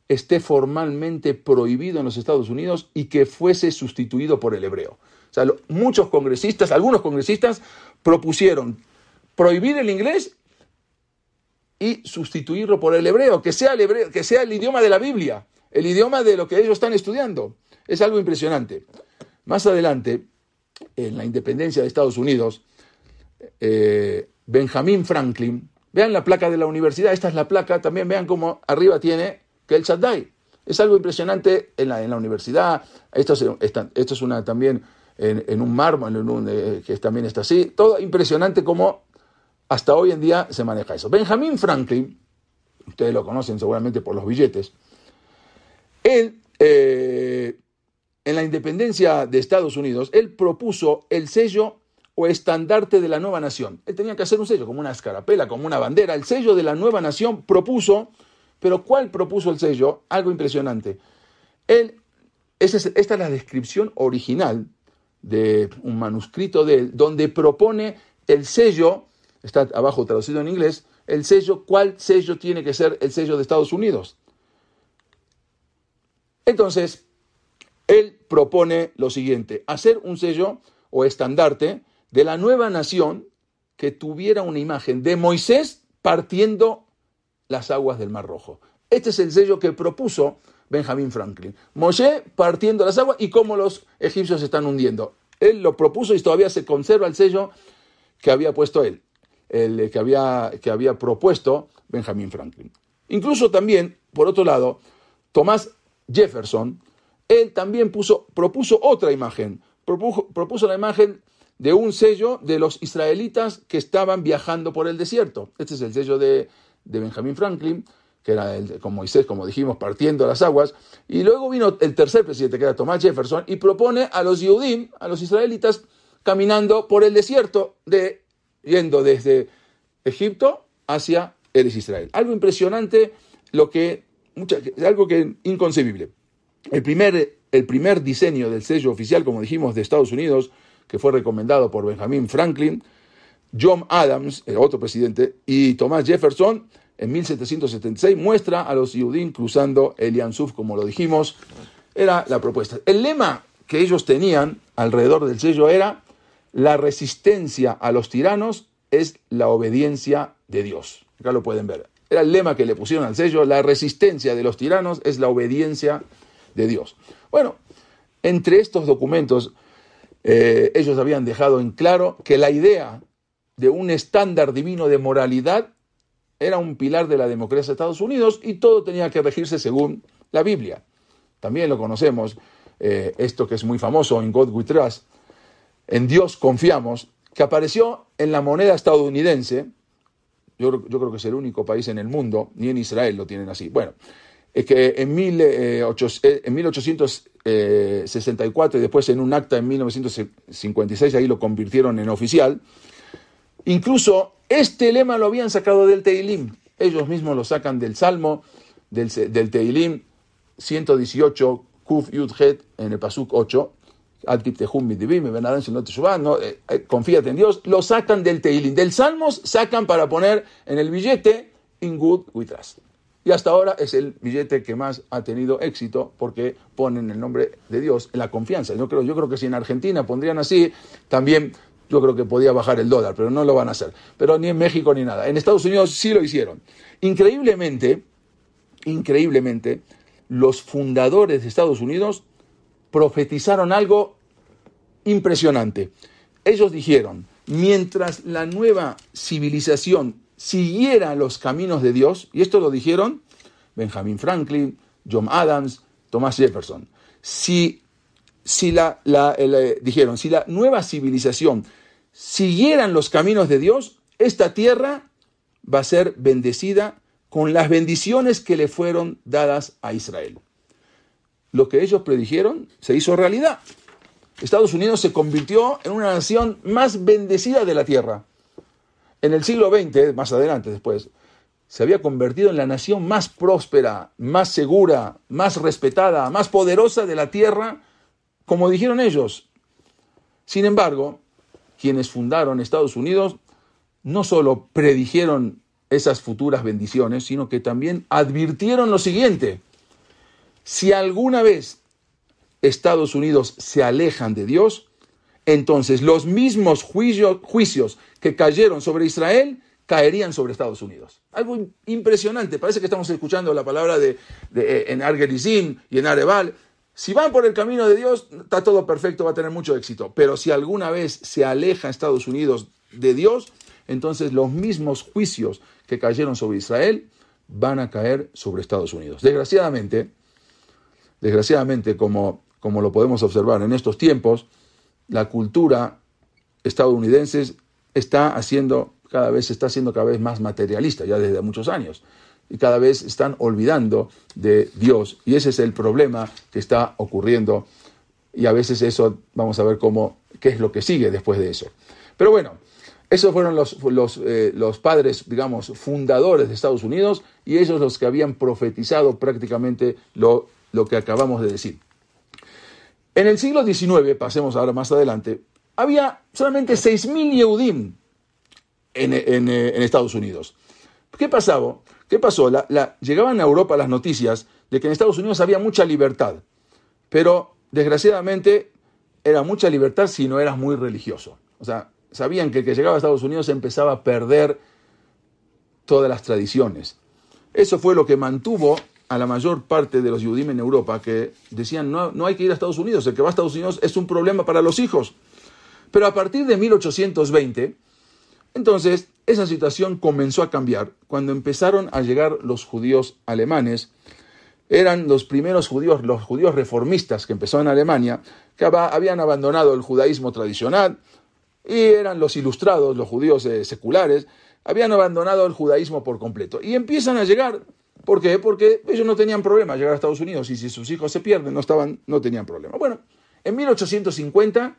esté formalmente prohibido en los Estados Unidos y que fuese sustituido por el hebreo. O sea, muchos congresistas, algunos congresistas propusieron prohibir el inglés y sustituirlo por el hebreo, que sea el que sea el idioma de la Biblia, el idioma de lo que ellos están estudiando. Es algo impresionante. Más adelante, en la independencia de Estados Unidos, eh, Benjamin Franklin, vean la placa de la universidad, esta es la placa, también vean cómo arriba tiene que el Shaddai. Es algo impresionante en la, en la universidad. Esto es, esto es una también en, un mármol, eh, que también está así. Todo impresionante como hasta hoy en día se maneja eso. Benjamin Franklin, ustedes lo conocen seguramente por los billetes, él, eh, en la independencia de Estados Unidos, él propuso el sello o estandarte de la nueva nación. Él tenía que hacer un sello, como una escarapela, como una bandera. El sello de la nueva nación propuso, pero ¿cuál propuso el sello? Algo impresionante. Él, esta es la descripción original de un manuscrito de él, donde propone el sello está abajo traducido en inglés, el sello, ¿cuál sello tiene que ser el sello de Estados Unidos? Entonces, él propone lo siguiente, hacer un sello o estandarte de la nueva nación que tuviera una imagen de Moisés partiendo las aguas del Mar Rojo. Este es el sello que propuso Benjamin Franklin. Moisés partiendo las aguas y cómo los egipcios se están hundiendo. Él lo propuso y todavía se conserva el sello que había puesto él el que había, que había propuesto Benjamin Franklin. Incluso también, por otro lado, Thomas Jefferson, él también puso, propuso otra imagen, propuso la imagen de un sello de los israelitas que estaban viajando por el desierto. Este es el sello de, de Benjamin Franklin, que era el, con Moisés, como dijimos, partiendo las aguas. Y luego vino el tercer presidente, que era Thomas Jefferson, y propone a los Yehudim, a los israelitas, caminando por el desierto de yendo desde Egipto hacia Eres Israel. Algo impresionante, lo que, algo que inconcebible. El primer, el primer diseño del sello oficial, como dijimos, de Estados Unidos, que fue recomendado por Benjamin Franklin, John Adams, el otro presidente, y Thomas Jefferson, en 1776, muestra a los Yudim cruzando el Yansuf, como lo dijimos, era la propuesta. El lema que ellos tenían alrededor del sello era la resistencia a los tiranos es la obediencia de Dios. Acá lo pueden ver. Era el lema que le pusieron al sello, la resistencia de los tiranos es la obediencia de Dios. Bueno, entre estos documentos, eh, ellos habían dejado en claro que la idea de un estándar divino de moralidad era un pilar de la democracia de Estados Unidos y todo tenía que regirse según la Biblia. También lo conocemos, eh, esto que es muy famoso en God We Trust, en Dios confiamos, que apareció en la moneda estadounidense, yo, yo creo que es el único país en el mundo, ni en Israel lo tienen así. Bueno, es que en, mil, eh, eh, en 1864 y después en un acta en 1956, ahí lo convirtieron en oficial, incluso este lema lo habían sacado del Teilim, ellos mismos lo sacan del Salmo, del, del Teilim 118, Kuf Yud Het, en el Pasuk 8, no, eh, eh, confíate en Dios, lo sacan del Teilim, del Salmos sacan para poner en el billete In Good We Trust. Y hasta ahora es el billete que más ha tenido éxito porque ponen el nombre de Dios la confianza. Yo creo, yo creo que si en Argentina pondrían así, también yo creo que podía bajar el dólar, pero no lo van a hacer. Pero ni en México ni nada. En Estados Unidos sí lo hicieron. Increíblemente, increíblemente, los fundadores de Estados Unidos profetizaron algo impresionante. Ellos dijeron, mientras la nueva civilización siguiera los caminos de Dios, y esto lo dijeron Benjamin Franklin, John Adams, Thomas Jefferson, si, si la, eh, dijeron, si la nueva civilización siguieran los caminos de Dios, esta tierra va a ser bendecida con las bendiciones que le fueron dadas a Israel lo que ellos predijeron se hizo realidad. Estados Unidos se convirtió en una nación más bendecida de la tierra. En el siglo XX, más adelante después, se había convertido en la nación más próspera, más segura, más respetada, más poderosa de la tierra, como dijeron ellos. Sin embargo, quienes fundaron Estados Unidos no solo predijeron esas futuras bendiciones, sino que también advirtieron lo siguiente. Si alguna vez Estados Unidos se alejan de Dios, entonces los mismos juicios, que cayeron sobre Israel caerían sobre Estados Unidos. Algo impresionante. Parece que estamos escuchando la palabra de, eh, en Argerizim y en Areval. Si van por el camino de Dios, está todo perfecto, va a tener mucho éxito. Pero si alguna vez se aleja Estados Unidos de Dios, entonces los mismos juicios que cayeron sobre Israel van a caer sobre Estados Unidos. Desgraciadamente, Desgraciadamente, como, como lo podemos observar en estos tiempos, la cultura estadounidense está haciendo cada vez está siendo cada vez más materialista ya desde muchos años y cada vez están olvidando de Dios y ese es el problema que está ocurriendo y a veces eso vamos a ver cómo qué es lo que sigue después de eso pero bueno esos fueron los, los, eh, los padres digamos fundadores de Estados Unidos y ellos los que habían profetizado prácticamente lo lo que acabamos de decir. En el siglo XIX, pasemos ahora más adelante, había solamente 6.000 Yehudim en, en, en, Estados Unidos. ¿Qué pasaba? ¿Qué pasó? llegaban a Europa las noticias de que en Estados Unidos había mucha libertad, pero desgraciadamente era mucha libertad si no eras muy religioso. O sea, sabían que el que llegaba a Estados Unidos empezaba a perder todas las tradiciones. Eso fue lo que mantuvo a la mayor parte de los Yudim en Europa que decían no, no hay que ir a Estados Unidos, el que va a Estados Unidos es un problema para los hijos. Pero a partir de 1820, entonces esa situación comenzó a cambiar cuando empezaron a llegar los judíos alemanes. Eran los primeros judíos, los judíos reformistas que empezaron en Alemania, que habían abandonado el judaísmo tradicional y eran los ilustrados, los judíos eh, seculares, habían abandonado el judaísmo por completo. Y empiezan a llegar ¿Por qué? Porque ellos no tenían problema llegar a Estados Unidos y si sus hijos se pierden no, estaban, no tenían problema. Bueno, en 1850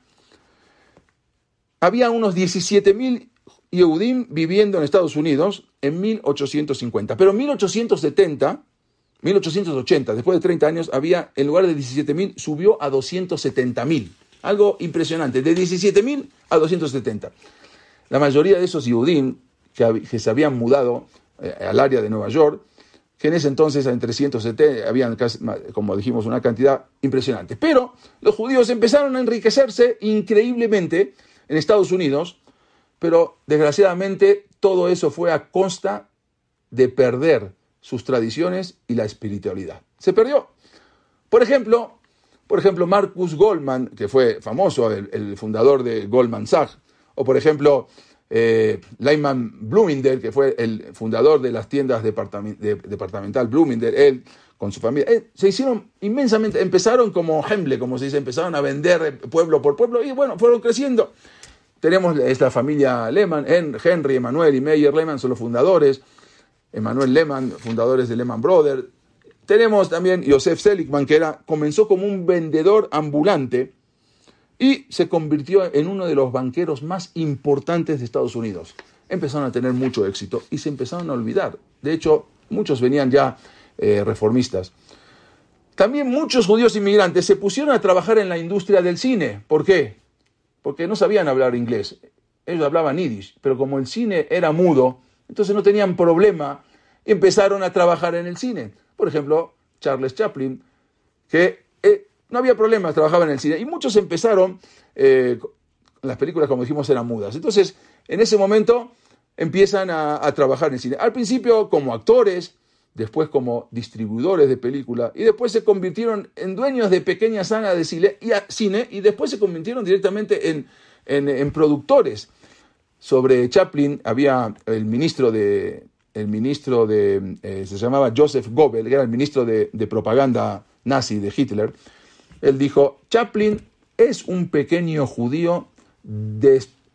había unos 17.000 Yehudim viviendo en Estados Unidos en 1850. Pero en 1870, 1880, después de 30 años, había, en lugar de 17.000, subió a 270.000. Algo impresionante, de 17.000 a 270. La mayoría de esos Yehudim que, se habían mudado eh, al área de Nueva York, que en ese entonces en 370 habían, como dijimos, una cantidad impresionante. Pero los judíos empezaron a enriquecerse increíblemente en Estados Unidos, pero desgraciadamente todo eso fue a costa de perder sus tradiciones y la espiritualidad. Se perdió. Por ejemplo, Por ejemplo, Marcus Goldman, que fue famoso, el, fundador de Goldman Sachs, o por ejemplo, eh, Lyman Bloomingdale, que fue el fundador de las tiendas departamental Bloomingdale, él con su familia, eh, se hicieron inmensamente, empezaron como Hemble, como se dice, empezaron a vender pueblo por pueblo y bueno, fueron creciendo. Tenemos esta familia Lehman, Henry, Emanuel y Meyer Lehman son los fundadores, Emanuel Lehman, fundadores de Lehman Brothers. Tenemos también Joseph Seligman, que era, comenzó como un vendedor ambulante y se convirtió en uno de los banqueros más importantes de Estados Unidos. Empezaron a tener mucho éxito y se empezaron a olvidar. De hecho, muchos venían ya eh, reformistas. También muchos judíos inmigrantes se pusieron a trabajar en la industria del cine. ¿Por qué? Porque no sabían hablar inglés. Ellos hablaban yiddish, pero como el cine era mudo, entonces no tenían problema. Empezaron a trabajar en el cine. Por ejemplo, Charles Chaplin, que eh, no había problemas, trabajaba en el cine. Y muchos empezaron, eh, las películas, como dijimos, eran mudas. Entonces, en ese momento empiezan a, a, trabajar en el cine. Al principio como actores, después como distribuidores de películas, y después se convirtieron en dueños de pequeñas salas de cine, y, después se convirtieron directamente en, en productores. Sobre Chaplin había el ministro de, el ministro de, eh, se llamaba Joseph Goebbels, que era el ministro de, propaganda nazi de Hitler, él dijo, Chaplin es un pequeño judío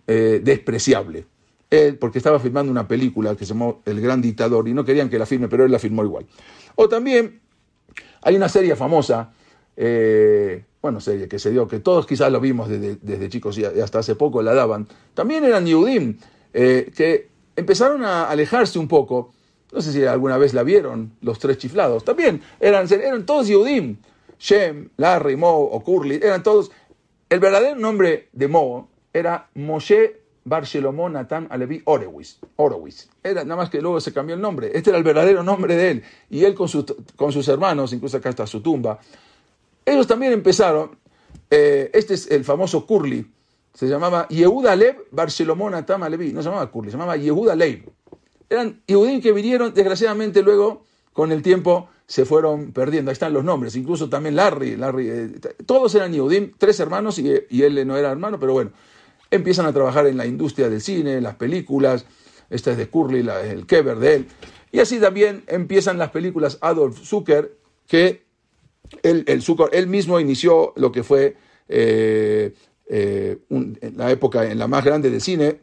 eh, despreciable. Él, porque estaba filmando una película que se llamó El Gran Dictador y no querían que la filme, pero él la filmó igual. O también hay una serie famosa, eh, bueno, serie que se dio, que todos quizás lo vimos desde, chicos y hasta hace poco la daban. También eran Yehudim, que empezaron a alejarse un poco. No sé si alguna vez la vieron, los tres chiflados. También eran, eran todos Yehudim. Shem, Larry, Mo o Curly, eran todos. El verdadero nombre de Mo era Moshe Bar Shelomon Natan Alevi Orowitz. Era nada más que luego se cambió el nombre. Este era el verdadero nombre de él. Y él con, con sus hermanos, incluso acá está su tumba. Ellos también empezaron. Eh, este es el famoso Curly se llamaba Yehuda Lev Barcelomona Tama Levi, no se llamaba Kurli, se llamaba Yehuda Lev. Eran Yehudim que vinieron, desgraciadamente luego, con el tiempo, se fueron perdiendo. Ahí están los nombres, incluso también Larry, Larry eh, todos eran Yehudim, tres hermanos y, él no era hermano, pero bueno, empiezan a trabajar en la industria del cine, en las películas, esta es de Curly, el Keber de él, y así también empiezan las películas Adolf Zucker, que él, el Zucker, él mismo inició lo que fue eh, eh, en la época en la más grande de cine,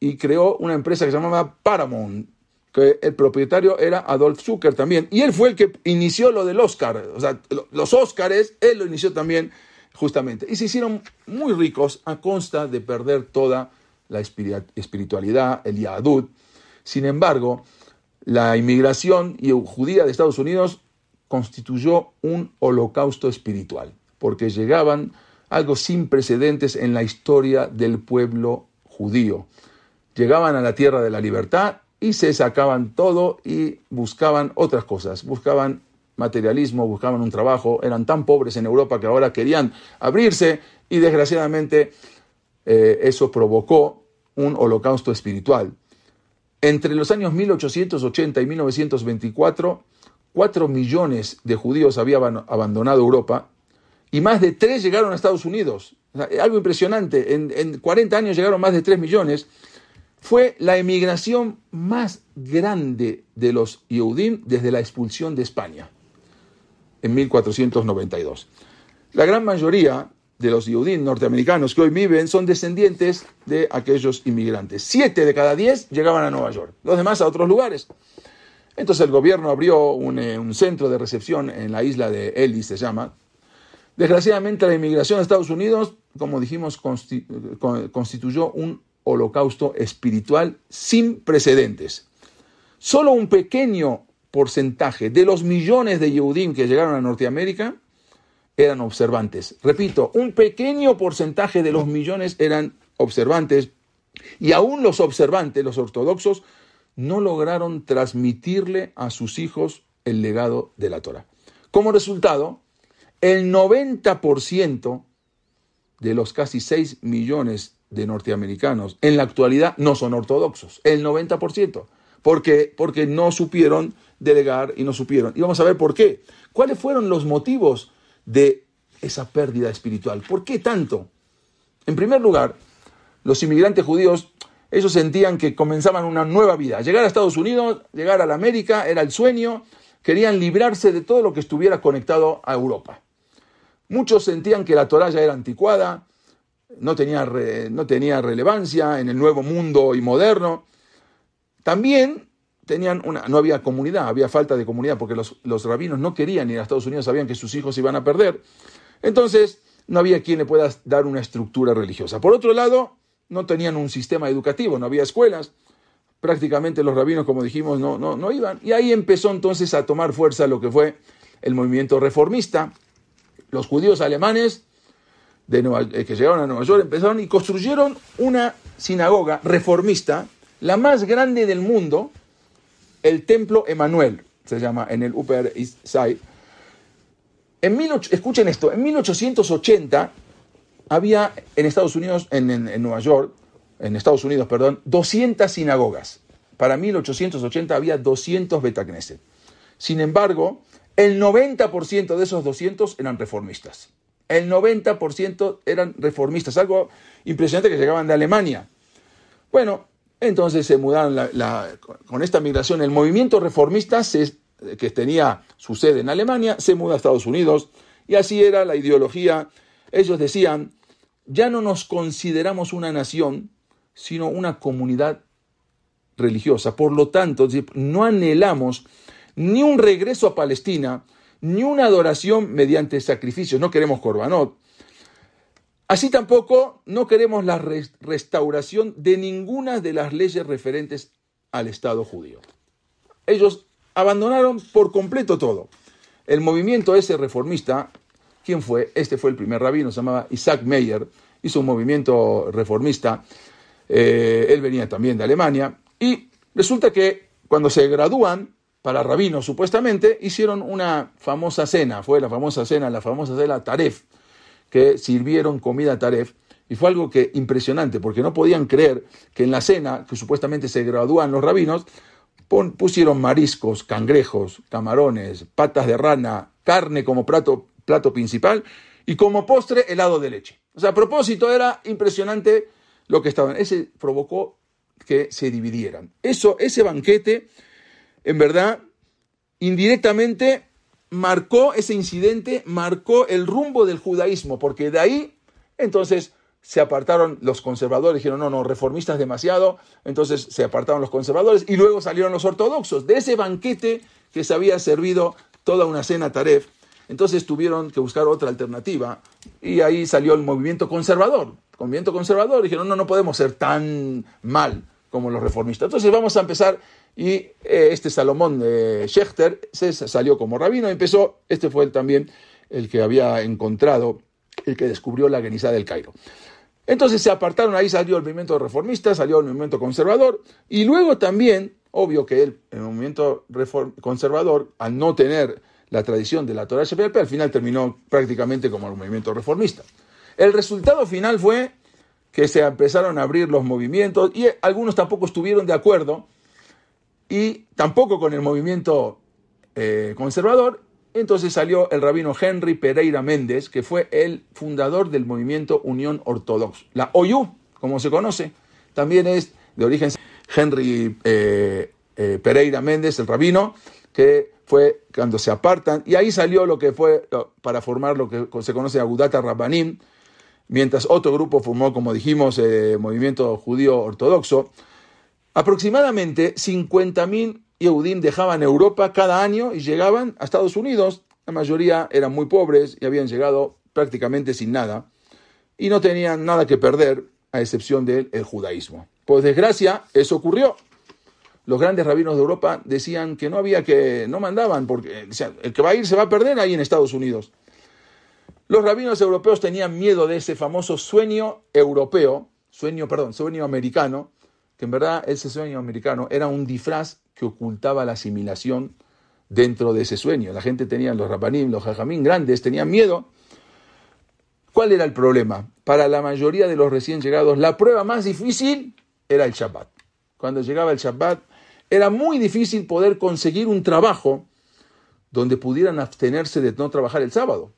y creó una empresa que se llamaba Paramount, que el propietario era Adolf Zucker también, y él fue el que inició lo del Oscar, o sea, los Oscars, él lo inició también justamente, y se hicieron muy ricos a consta de perder toda la espiritualidad, el Yahadut. Sin embargo, la inmigración judía de Estados Unidos constituyó un holocausto espiritual, porque llegaban algo sin precedentes en la historia del pueblo judío. Llegaban a la tierra de la libertad y se sacaban todo y buscaban otras cosas, buscaban materialismo, buscaban un trabajo, eran tan pobres en Europa que ahora querían abrirse y desgraciadamente eh, eso provocó un holocausto espiritual. Entre los años 1880 y 1924, cuatro millones de judíos habían abandonado Europa y más de 3 llegaron a Estados Unidos. algo impresionante, en, 40 años llegaron más de 3 millones. Fue la emigración más grande de los Yehudim desde la expulsión de España, en 1492. La gran mayoría de los Yehudim norteamericanos que hoy viven son descendientes de aquellos inmigrantes. Siete de cada diez llegaban a Nueva York, los demás a otros lugares. Entonces el gobierno abrió un, eh, un centro de recepción en la isla de Ellis, se llama, Desgraciadamente la inmigración a Estados Unidos, como dijimos, constituyó un holocausto espiritual sin precedentes. Solo un pequeño porcentaje de los millones de Yehudim que llegaron a Norteamérica eran observantes. Repito, un pequeño porcentaje de los millones eran observantes y aún los observantes, los ortodoxos, no lograron transmitirle a sus hijos el legado de la Torah. Como resultado, el 90% de los casi 6 millones de norteamericanos en la actualidad no son ortodoxos. El 90%. ¿Por qué? Porque no supieron delegar y no supieron. Y vamos a ver por qué. ¿Cuáles fueron los motivos de esa pérdida espiritual. ¿Por qué tanto? En primer lugar, los inmigrantes judíos, ellos sentían que comenzaban una nueva vida. Llegar a Estados Unidos, llegar a la América, era el sueño. Querían librarse de todo lo que estuviera conectado a Europa. Muchos sentían que la Torah ya era anticuada, no tenía, no tenía relevancia en el nuevo mundo y moderno. También tenían una, no había comunidad, había falta de comunidad, porque los, los rabinos no querían ir a Estados Unidos, sabían que sus hijos iban a perder. Entonces, no había quien le pueda dar una estructura religiosa. Por otro lado, no tenían un sistema educativo, no había escuelas, prácticamente los rabinos, como dijimos, no, no, no iban. Y ahí empezó entonces a tomar fuerza lo que fue el movimiento reformista. Los judíos alemanes de eh, que llegaron a Nueva York empezaron y construyeron una sinagoga reformista, la más grande del mundo, el Templo Emanuel, se llama en el Upper East Side. En escuchen esto, en 1880 había en Estados Unidos, en, Nueva York, en Estados Unidos, perdón, 200 sinagogas. Para 1880 había 200 Betacneset. Sin embargo, el 90% de esos 200 eran reformistas. El 90% eran reformistas, algo impresionante que llegaban de Alemania. Bueno, entonces se mudaron con esta migración. El movimiento reformista que tenía su sede en Alemania se muda a Estados Unidos y así era la ideología. Ellos decían, ya no nos consideramos una nación, sino una comunidad religiosa. Por lo tanto, no anhelamos ni un regreso a Palestina, ni una adoración mediante sacrificios. No queremos corbanot, Así tampoco no queremos la restauración de ninguna de las leyes referentes al Estado judío. Ellos abandonaron por completo todo. El movimiento ese reformista, ¿quién fue? Este fue el primer rabino, se llamaba Isaac Meyer, hizo un movimiento reformista, eh, él venía también de Alemania, y resulta que cuando se gradúan para rabinos supuestamente, hicieron una famosa cena, fue la famosa cena, la famosa cena Taref, que sirvieron comida taref. Y fue algo que impresionante, porque no podían creer que en la cena, que supuestamente se gradúan los rabinos, pusieron mariscos, cangrejos, camarones, patas de rana, carne como plato, plato principal y como postre helado de leche. O sea, a propósito era impresionante lo que estaban. Ese provocó que se dividieran. Eso, ese banquete, en verdad, indirectamente marcó ese incidente, marcó el rumbo del judaísmo, porque de ahí entonces se apartaron los conservadores, dijeron, no, no, reformistas demasiado, entonces se apartaron los conservadores y luego salieron los ortodoxos. De ese banquete que se había servido toda una cena taref, entonces tuvieron que buscar otra alternativa y ahí salió el movimiento conservador. El movimiento conservador dijeron, no, no podemos ser tan mal como los reformistas. Entonces vamos a empezar y eh, este Salomón de Schechter se salió como rabino empezó, este fue él también el que había encontrado, el que descubrió la Genizá del Cairo. Entonces se apartaron, ahí salió el movimiento reformista, salió el movimiento conservador, y luego también, obvio que el, movimiento conservador, al no tener la tradición de la Torah al final terminó prácticamente como el movimiento reformista. El resultado final fue que se empezaron a abrir los movimientos y algunos tampoco estuvieron de acuerdo y tampoco con el movimiento eh, conservador. Entonces salió el rabino Henry Pereira Méndez, que fue el fundador del movimiento Unión Ortodoxa. La OYU, como se conoce, también es de origen Henry eh, eh, Pereira Méndez, el rabino, que fue cuando se apartan, y ahí salió lo que fue para formar lo que se conoce Agudata Rabbanim, mientras otro grupo formó, como dijimos, el movimiento judío ortodoxo. Aproximadamente 50.000 Yehudim dejaban Europa cada año y llegaban a Estados Unidos. La mayoría eran muy pobres y habían llegado prácticamente sin nada y no tenían nada que perder a excepción del judaísmo. Por desgracia, eso ocurrió. Los grandes rabinos de Europa decían que no había que, no mandaban, porque el que va a ir se va a perder ahí en Estados Unidos. Los rabinos europeos tenían miedo de ese famoso sueño europeo, sueño, perdón, sueño americano, que en verdad ese sueño americano era un disfraz que ocultaba la asimilación dentro de ese sueño. La gente tenía, los rapanim, los jajamín grandes, tenían miedo. ¿Cuál era el problema? Para la mayoría de los recién llegados, la prueba más difícil era el Shabbat. Cuando llegaba el Shabbat, era muy difícil poder conseguir un trabajo donde pudieran abstenerse de no trabajar el sábado.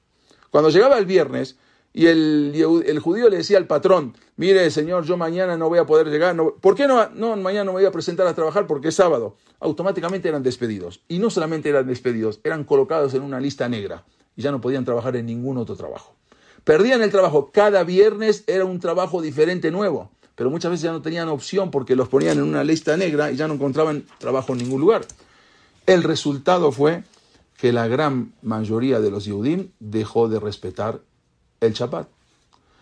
Cuando llegaba el viernes y el, judío le decía al patrón, mire señor, yo mañana no voy a poder llegar, ¿por qué no, no, mañana no me voy a presentar a trabajar porque es sábado? Automáticamente eran despedidos. Y no solamente eran despedidos, eran colocados en una lista negra y ya no podían trabajar en ningún otro trabajo. Perdían el trabajo, cada viernes era un trabajo diferente nuevo, pero muchas veces ya no tenían opción porque los ponían en una lista negra y ya no encontraban trabajo en ningún lugar. El resultado fue que la gran mayoría de los Yehudim dejó de respetar el Shabbat.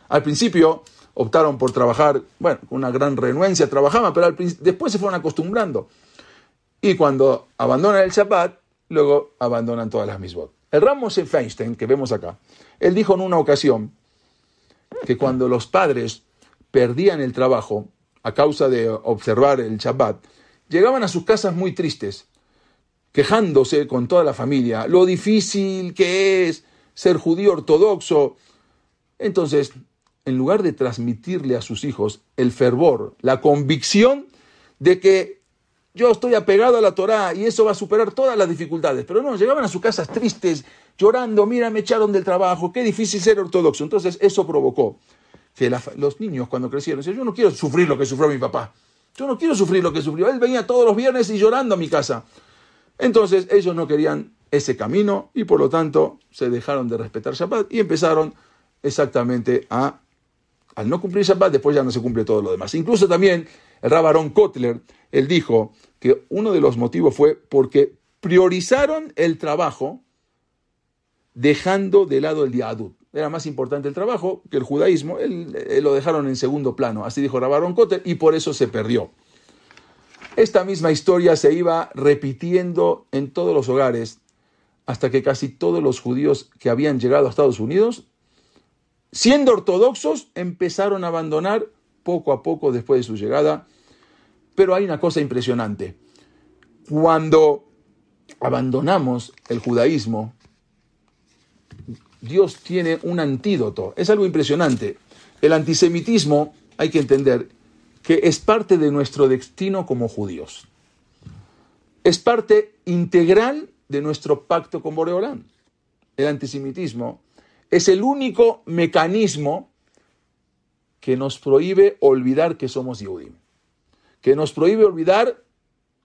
Al principio optaron por trabajar, bueno, con una gran renuencia trabajaban, pero después se fueron acostumbrando. Y cuando abandonan el Shabbat, luego abandonan todas las misbot. El Ramos Feinstein, que vemos acá, él dijo en una ocasión que cuando los padres perdían el trabajo a causa de observar el Shabbat, llegaban a sus casas muy tristes, quejándose con toda la familia, lo difícil que es ser judío ortodoxo, entonces, en lugar de transmitirle a sus hijos el fervor, la convicción de que yo estoy apegado a la Torá y eso va a superar todas las dificultades, pero no, llegaban a sus casas tristes, llorando, mira, me echaron del trabajo, qué difícil ser ortodoxo. Entonces, eso provocó que los niños cuando crecieron, decían, yo no quiero sufrir lo que sufrió mi papá, yo no quiero sufrir lo que sufrió, él venía todos los viernes y llorando a mi casa. Entonces, ellos no querían ese camino y por lo tanto se dejaron de respetar Shabbat y empezaron exactamente a, al no cumplir Shabbat, después ya no se cumple todo lo demás. Incluso también el Rabarón Kotler, él dijo que uno de los motivos fue porque priorizaron el trabajo dejando de lado el diadut. Era más importante el trabajo que el judaísmo, él, lo dejaron en segundo plano, así dijo Rabarón Kotler, y por eso se perdió. Esta misma historia se iba repitiendo en todos los hogares hasta que casi todos los judíos que habían llegado a Estados Unidos siendo ortodoxos, empezaron a abandonar poco a poco después de su llegada. Pero hay una cosa impresionante. Cuando abandonamos el judaísmo, Dios tiene un antídoto. Es algo impresionante. El antisemitismo, hay que entender, que es parte de nuestro destino como judíos. Es parte integral de nuestro pacto con Boreolán. El antisemitismo es el único mecanismo que nos prohíbe olvidar que somos Yehudim, que nos prohíbe olvidar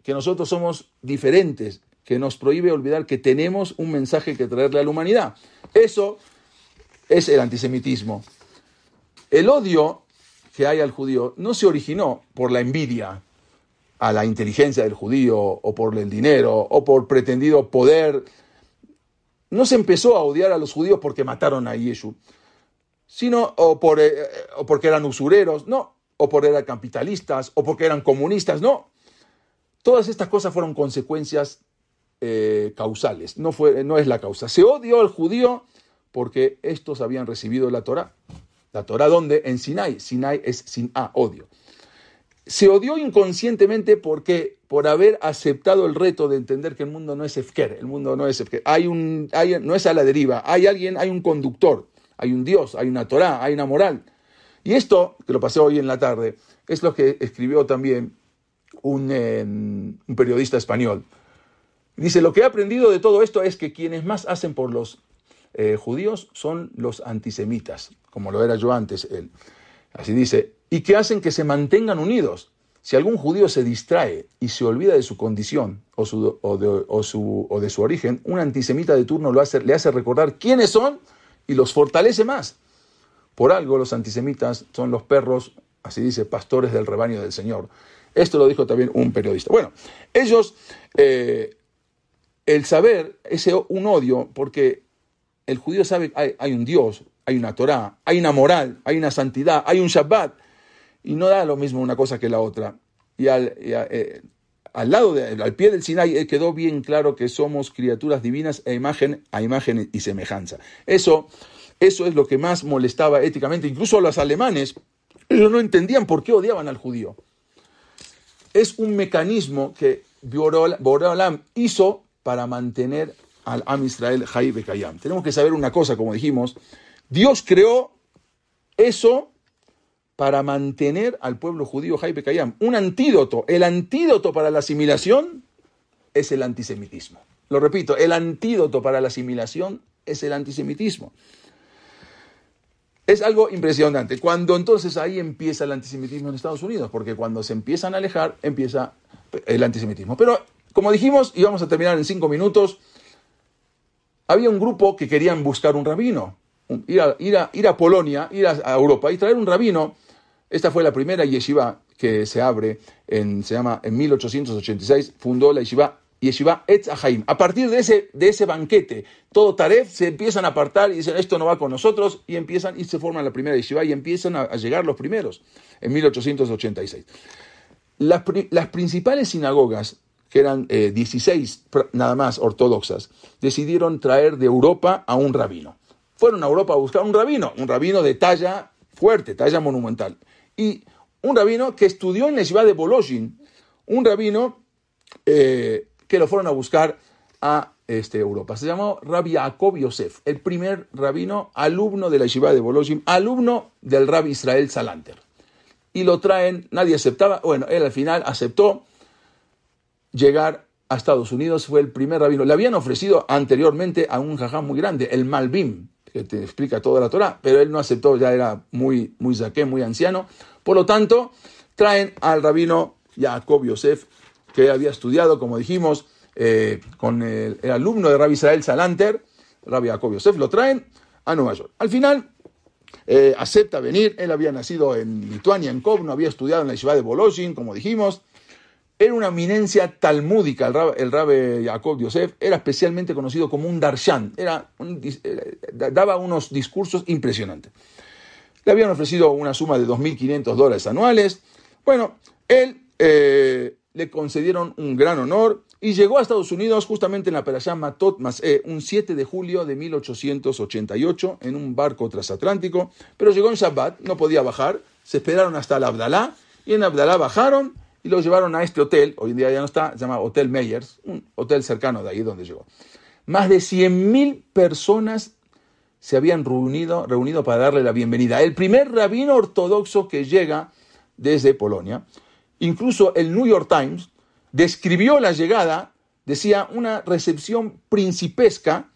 que nosotros somos diferentes, que nos prohíbe olvidar que tenemos un mensaje que traerle a la humanidad. Eso es el antisemitismo. El odio que hay al judío no se originó por la envidia a la inteligencia del judío o por el dinero o por pretendido poder no se empezó a odiar a los judíos porque mataron a Yeshu, sino o, por, eh, o porque eran usureros, no, o porque eran capitalistas, o porque eran comunistas, no. Todas estas cosas fueron consecuencias eh, causales, no, fue, no es la causa. Se odió al judío porque estos habían recibido la Torah. ¿La Torah dónde? En Sinai. Sinai es sin A, odio se odió inconscientemente porque por haber aceptado el reto de entender que el mundo no es Efker, el mundo no es Efker, hay un, no es a la deriva, hay alguien, hay un conductor, hay un Dios, hay una Torah, hay una moral. Y esto, que lo pasé hoy en la tarde, es lo que escribió también un, un periodista español. Dice, lo que he aprendido de todo esto es que quienes más hacen por los eh, judíos son los antisemitas, como lo era yo antes él. Así dice, y que hacen que se mantengan unidos. Si algún judío se distrae y se olvida de su condición o, su, o, de, su, origen, un antisemita de turno lo hace, le hace recordar quiénes son y los fortalece más. Por algo los antisemitas son los perros, así dice, pastores del rebaño del Señor. Esto lo dijo también un periodista. Bueno, ellos, eh, el saber, ese un odio, porque el judío sabe que hay, un Dios, hay una Torah, hay una moral, hay una santidad, hay un Shabbat, y no da lo mismo una cosa que la otra. Y al, eh, al lado, al pie del Sinai, eh, quedó bien claro que somos criaturas divinas a imagen, a imagen y semejanza. Eso, eso es lo que más molestaba éticamente, incluso a los alemanes. Ellos no entendían por qué odiaban al judío. Es un mecanismo que Boreolam hizo para mantener al Am Israel Jai Bekayam. Tenemos que saber una cosa, como dijimos, Dios creó eso para mantener al pueblo judío Jaibe Kayam. Un antídoto, el antídoto para la asimilación es el antisemitismo. Lo repito, el antídoto para la asimilación es el antisemitismo. Es algo impresionante. Cuando entonces ahí empieza el antisemitismo en Estados Unidos, porque cuando se empiezan a alejar, empieza el antisemitismo. Pero, como dijimos, y vamos a terminar en cinco minutos, había un grupo que querían buscar un rabino, ir a, a, a Polonia, ir a, Europa y traer un rabino. Esta fue la primera yeshiva que se abre, en, se llama en 1886, fundó la yeshiva Yeshiva Etz A partir de ese, de ese banquete, todo Taref se empiezan a apartar y dicen esto no va con nosotros y empiezan y se forman la primera yeshiva y empiezan a, llegar los primeros en 1886. Las, las principales sinagogas que eran 16 eh, nada más ortodoxas, decidieron traer de Europa a un rabino. Fueron a Europa a buscar un rabino, un rabino de talla fuerte, talla monumental. Y un rabino que estudió en la ciudad de Bologin, un rabino eh, que lo fueron a buscar a este, Europa. Se llamó Rabbi Jacob Yosef, el primer rabino, alumno de la yeshiva de Bologin, alumno del rabbi Israel Salanter. Y lo traen, nadie aceptaba, bueno, él al final aceptó, llegar a Estados Unidos, fue el primer rabino. Le habían ofrecido anteriormente a un jajá muy grande, el Malbim, que te explica toda la Torah, pero él no aceptó, ya era muy, muy muy anciano. Por lo tanto, traen al rabino Jacob Yosef, que había estudiado, como dijimos, eh, con el, alumno de Rabbi Israel Salanter, Rabbi Jacob Yosef, lo traen a Nueva York. Al final, eh, acepta venir, él había nacido en Lituania, en Kovno, había estudiado en la ciudad de Bologin, como dijimos, era una eminencia talmúdica, el rabbi, el rabbi Jacob Yosef, era especialmente conocido como un darshan, era eh, daba unos discursos impresionantes. Le habían ofrecido una suma de 2.500 dólares anuales. Bueno, él eh, le concedieron un gran honor y llegó a Estados Unidos justamente en la Perashá Matot Mas'e, un 7 de julio de 1888, en un barco transatlántico, pero llegó en Shabbat, no podía bajar, se esperaron hasta el Abdalá, y en Abdalá bajaron, y lo llevaron a este hotel, hoy en día ya no está, se llama Hotel Meyers, un hotel cercano de ahí donde llegó. Más de 100.000 personas se habían reunido, reunido para darle la bienvenida. El primer rabino ortodoxo que llega desde Polonia, incluso el New York Times describió la llegada, decía, una recepción principesca,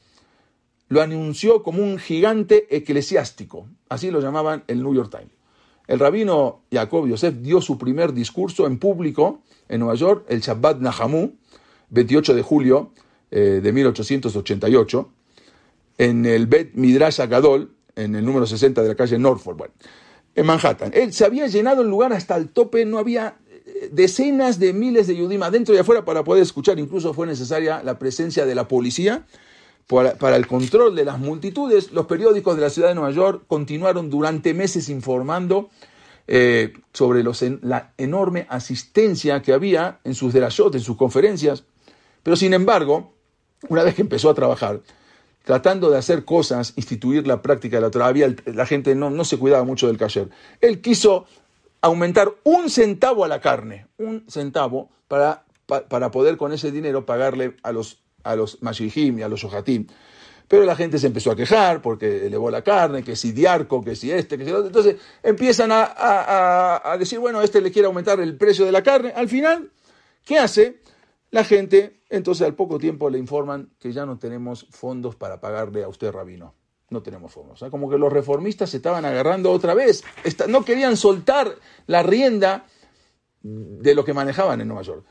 lo anunció como un gigante eclesiástico, así lo llamaban el New York Times. El rabino Jacob Yosef dio su primer discurso en público en Nueva York, el Shabbat Nahamu, 28 de julio eh, de 1888, en el Bet Midrash Agadol, en el número 60 de la calle Norfolk, en Manhattan. Él se había llenado el lugar hasta el tope, no había eh, decenas de miles de Yudim adentro y afuera para poder escuchar. Incluso fue necesaria la presencia de la policía para, el control de las multitudes, los periódicos de la ciudad de Nueva York continuaron durante meses informando eh, sobre la enorme asistencia que había en sus derashot, en sus conferencias. Pero sin embargo, una vez que empezó a trabajar, tratando de hacer cosas, instituir la práctica de la Torah, la gente no, no se cuidaba mucho del kasher. Él quiso aumentar un centavo a la carne, un centavo, para, para poder con ese dinero pagarle a los a los Mashihim y a los Ojatim. Pero la gente se empezó a quejar porque elevó la carne, que si diarco, que si este, que si otro. Entonces empiezan a, decir, bueno, este le quiere aumentar el precio de la carne. Al final, ¿qué hace? La gente, entonces al poco tiempo le informan que ya no tenemos fondos para pagarle a usted, rabino. No tenemos fondos. como que los reformistas se estaban agarrando otra vez. no querían soltar la rienda de lo que manejaban en Nueva York.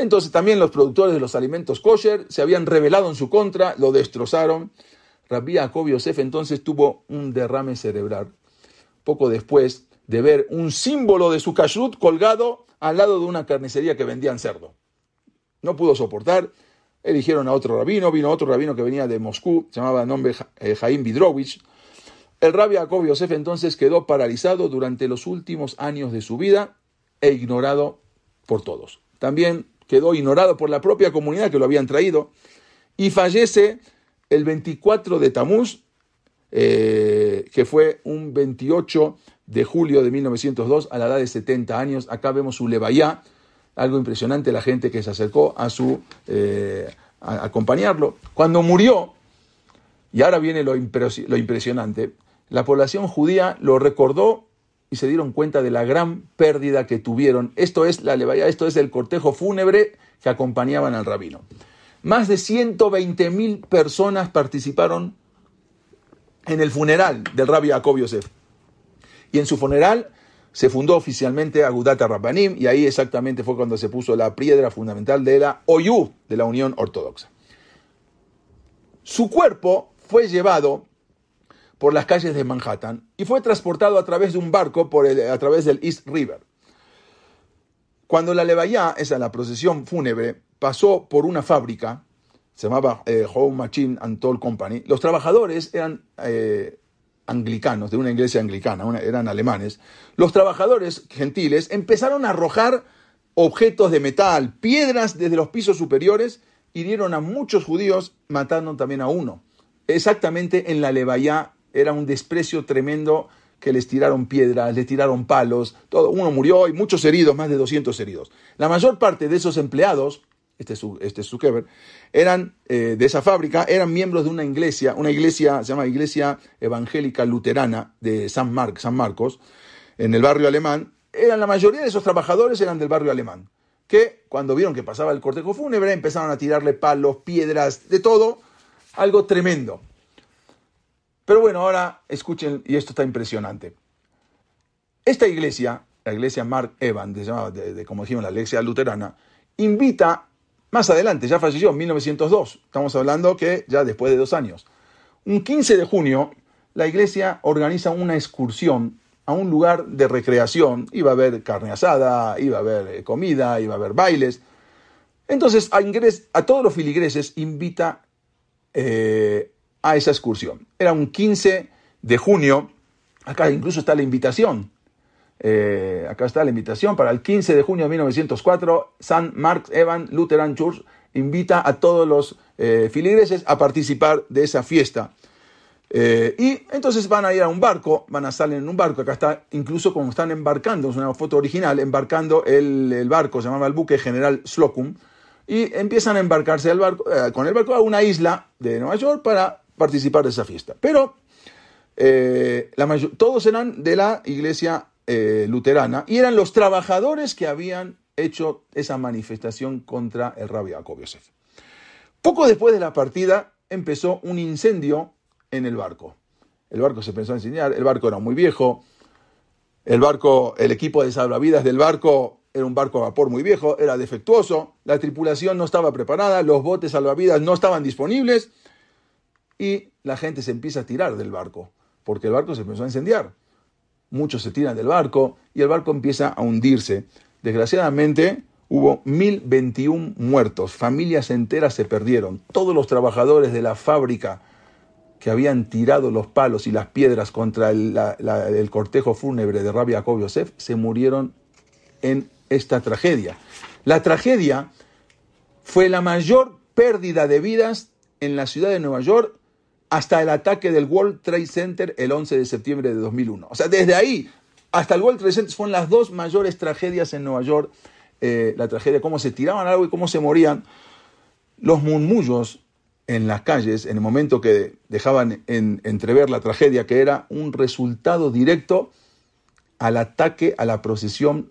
Entonces también los productores de los alimentos kosher se habían rebelado en su contra, lo destrozaron. Rabbi Jacob Yosef entonces tuvo un derrame cerebral poco después de ver un símbolo de su kashrut colgado al lado de una carnicería que vendían cerdo. No pudo soportar, eligieron a otro rabino, vino otro rabino que venía de Moscú, se llamaba nombre eh, Jaim Vidrovich. El rabbi Jacob Yosef entonces quedó paralizado durante los últimos años de su vida e ignorado por todos. También quedó ignorado por la propia comunidad que lo habían traído, y fallece el 24 de Tamuz, eh, que fue un 28 de julio de 1902, a la edad de 70 años. Acá vemos su levayá, algo impresionante, la gente que se acercó a su eh, acompañarlo. Cuando murió, y ahora viene lo impresionante, la población judía lo recordó y se dieron cuenta de la gran pérdida que tuvieron. Esto es la levaya, esto es el cortejo fúnebre que acompañaban al rabino. Más de 120 mil personas participaron en el funeral del rabbi Jacob Yosef. Y en su funeral se fundó oficialmente Agudat Rabbanim y ahí exactamente fue cuando se puso la piedra fundamental de la OYU, de la Unión Ortodoxa. Su cuerpo fue llevado por las calles de Manhattan y fue transportado a través de un barco por a través del East River. Cuando la Levaya, esa la procesión fúnebre, pasó por una fábrica, se llamaba eh, Home Machine and Toll Company, los trabajadores eran eh, anglicanos, de una iglesia anglicana, eran alemanes, los trabajadores gentiles empezaron a arrojar objetos de metal, piedras desde los pisos superiores, hirieron a muchos judíos, matando también a uno. Exactamente en la Levaya era un desprecio tremendo que les tiraron piedras, les tiraron palos, todo, uno murió y muchos heridos, más de 200 heridos. La mayor parte de esos empleados, este es, este Zuckerberg, eran eh, de esa fábrica, eran miembros de una iglesia, una iglesia, se llama Iglesia Evangélica Luterana de San, San Marcos, en el barrio alemán. Eran la mayoría de esos trabajadores eran del barrio alemán, que cuando vieron que pasaba el cortejo fúnebre empezaron a tirarle palos, piedras, de todo, algo tremendo. Pero bueno, ahora escuchen, y esto está impresionante. Esta iglesia, la iglesia Mark Evan, de, como dijimos, la iglesia luterana, invita más adelante, ya falleció en 1902, estamos hablando que ya después de dos años. Un 15 de junio, la iglesia organiza una excursión a un lugar de recreación. Iba a haber carne asada, iba a haber eh, comida, iba a haber bailes. Entonces, a, todos los filigreses invita eh, a esa excursión. Era un 15 de junio, acá incluso está la invitación, eh, acá está la invitación para el 15 de junio de 1904, San Marx Evan Lutheran Church invita a todos los eh, filigreses a participar de esa fiesta. Eh, y entonces van a ir a un barco, van a salir en un barco, acá está incluso como están embarcando, es una foto original, embarcando el, barco, se llamaba el buque General Slocum, y empiezan a embarcarse barco, con el barco a una isla de Nueva York para participar de esa fiesta. Pero eh, todos eran de la iglesia eh, luterana y eran los trabajadores que habían hecho esa manifestación contra el rabbi Jacob Yosef. Poco después de la partida empezó un incendio en el barco. El barco se pensó a enseñar, el barco era muy viejo, el barco, el equipo de salvavidas del barco era un barco a vapor muy viejo, era defectuoso, la tripulación no estaba preparada, los botes salvavidas no estaban disponibles y la gente se empieza a tirar del barco, porque el barco se empezó a incendiar. Muchos se tiran del barco y el barco empieza a hundirse. Desgraciadamente hubo 1021 muertos, familias enteras se perdieron, todos los trabajadores de la fábrica que habían tirado los palos y las piedras contra el, cortejo fúnebre de Rabbi Jacob Yosef se murieron en esta tragedia. La tragedia fue la mayor pérdida de vidas en la ciudad de Nueva York hasta el ataque del World Trade Center el 11 de septiembre de 2001. O sea, desde ahí hasta el World Trade Center fueron las dos mayores tragedias en Nueva York. Eh, la tragedia, cómo se tiraban algo y cómo se morían. Los murmullos en las calles, en el momento que dejaban en, entrever la tragedia, que era un resultado directo al ataque a la procesión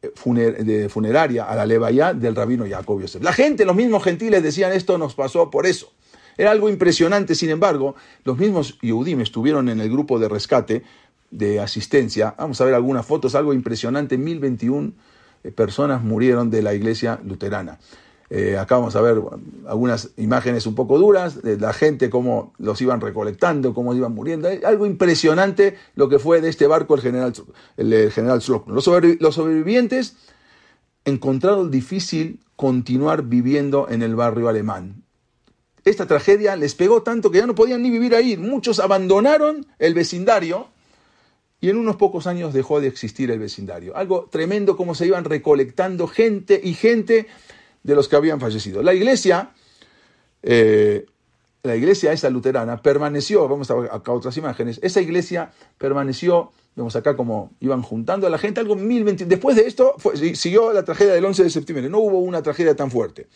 eh, funeraria, a la levaya del rabino Jacob Yosef. La gente, los mismos gentiles decían esto nos pasó por eso. Era algo impresionante, sin embargo, los mismos Yehudim estuvieron en el grupo de rescate, de asistencia. Vamos a ver algunas fotos, algo impresionante, 1021 eh, personas murieron de la iglesia luterana. Eh, acá vamos a ver algunas imágenes un poco duras de la gente, cómo los iban recolectando, cómo iban muriendo. Algo impresionante lo que fue de este barco el general, el, general los sobrevivientes encontraron difícil continuar viviendo en el barrio alemán esta tragedia les pegó tanto que ya no podían ni vivir ahí. Muchos abandonaron el vecindario y en unos pocos años dejó de existir el vecindario. Algo tremendo como se iban recolectando gente y gente de los que habían fallecido. La iglesia, eh, la iglesia esa luterana, permaneció, vamos a ver acá otras imágenes, esa iglesia permaneció, vemos acá como iban juntando a la gente, algo 1020. Después de esto siguió la tragedia del 11 de septiembre, no hubo una tragedia tan fuerte.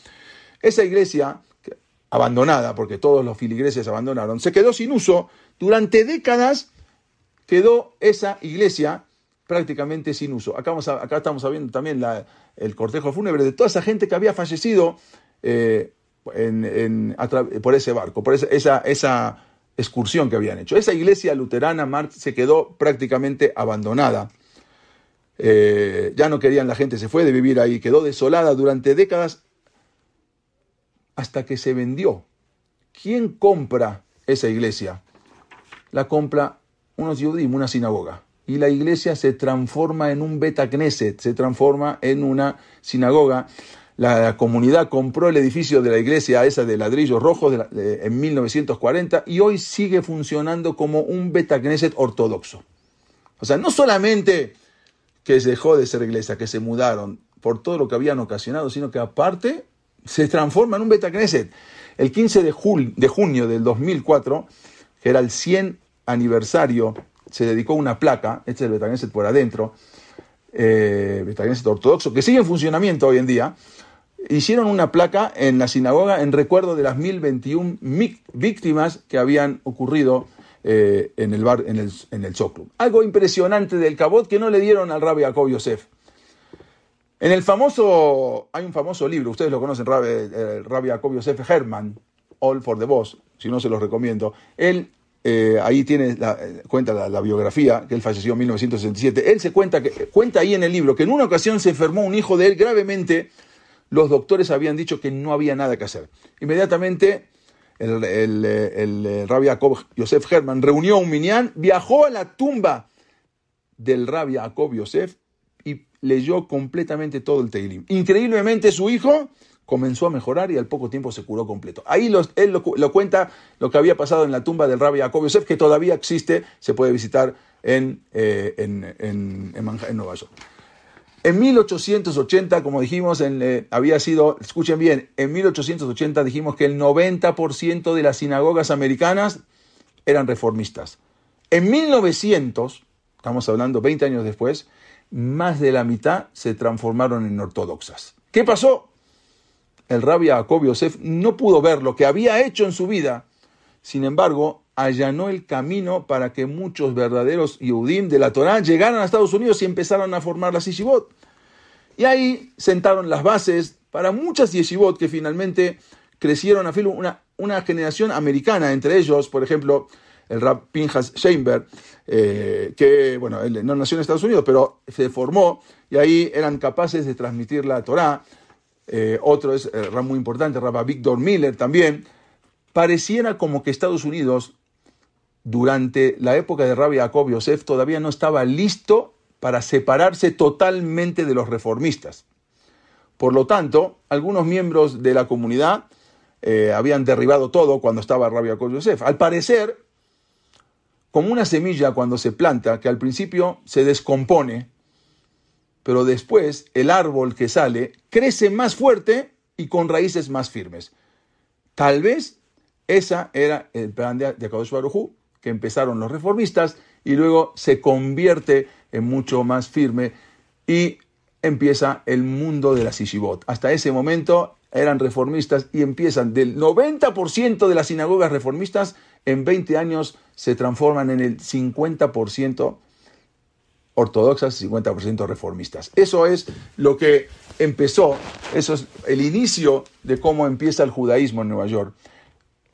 Esa iglesia abandonada, porque todos los filigreses abandonaron, se quedó sin uso. Durante décadas quedó esa iglesia prácticamente sin uso. Acá, acá estamos viendo también el cortejo fúnebre de toda esa gente que había fallecido eh, por ese barco, por esa, esa, excursión que habían hecho. Esa iglesia luterana se quedó prácticamente abandonada. Eh, ya no querían la gente, se fue de vivir ahí, quedó desolada durante décadas hasta que se vendió. ¿Quién compra esa iglesia? La compra unos Yudim, una sinagoga. Y la iglesia se transforma en un Beta Knesset, se transforma en una sinagoga la comunidad compró el edificio de la iglesia esa de ladrillos rojos en 1940 y hoy sigue funcionando como un Betagneset ortodoxo. O sea, no solamente que se dejó de ser iglesia, que se mudaron por todo lo que habían ocasionado, sino que aparte se transforma en un Betagneset. El 15 de, de junio del 2004, que era el 100 aniversario, se dedicó una placa, este es el Betagneset por adentro, eh, ortodoxo, que sigue en funcionamiento hoy en día, hicieron una placa en la sinagoga en recuerdo de las 1021 víctimas que habían ocurrido eh, en el bar, en el, en el Algo impresionante del cabot que no le dieron al rabbi Jacob Yosef. En el famoso, hay un famoso libro, ustedes lo conocen, rabbi, rabbi Jacob Yosef Herman, All for the Boss, si no se los recomiendo. Él eh, ahí tiene la, cuenta la, biografía, que él falleció en 1967. Él se cuenta, que, cuenta ahí en el libro que en una ocasión se enfermó un hijo de él gravemente los doctores habían dicho que no había nada que hacer. Inmediatamente el, rabbi Jacob Yosef Herman reunió un minyan, viajó a la tumba del rabbi Jacob Yosef leyó completamente todo el Teilim. Increíblemente su hijo comenzó a mejorar y al poco tiempo se curó completo. Ahí él lo, cuenta lo que había pasado en la tumba del rabbi Jacob Yosef, que todavía existe, se puede visitar en, eh, en, en, en Nueva York. En 1880, como dijimos, eh, había sido, escuchen bien, en 1880 dijimos que el 90% de las sinagogas americanas eran reformistas. En 1900, estamos hablando 20 años después, más de la mitad se transformaron en ortodoxas. ¿Qué pasó? El rabbi Jacob Yosef no pudo ver lo que había hecho en su vida, sin embargo, allanó el camino para que muchos verdaderos Yehudim de la Torá llegaran a Estados Unidos y empezaron a formar las yeshivot. Y ahí sentaron las bases para muchas yeshivot que finalmente crecieron a una, una generación americana, entre ellos, por ejemplo, el rap Pinhas Sheinberg, eh, que, bueno, él no nació en Estados Unidos, pero se formó y ahí eran capaces de transmitir la Torá. Eh, otro es el rap muy importante, Rabbi Victor Miller también. Pareciera como que Estados Unidos durante la época de Rabbi Jacob Yosef todavía no estaba listo para separarse totalmente de los reformistas. Por lo tanto, algunos miembros de la comunidad eh, habían derribado todo cuando estaba Rabbi Jacob Yosef. Al parecer, como una semilla cuando se planta, que al principio se descompone, pero después el árbol que sale crece más fuerte y con raíces más firmes. Tal vez esa era el plan de Akadosh Baruj que empezaron los reformistas y luego se convierte en mucho más firme y empieza el mundo de la Sishibot. Hasta ese momento eran reformistas y empiezan del 90% de las sinagogas reformistas en 20 años se transforman en el 50% ortodoxas y 50% reformistas. Eso es lo que empezó, eso es el inicio de cómo empieza el judaísmo en Nueva York.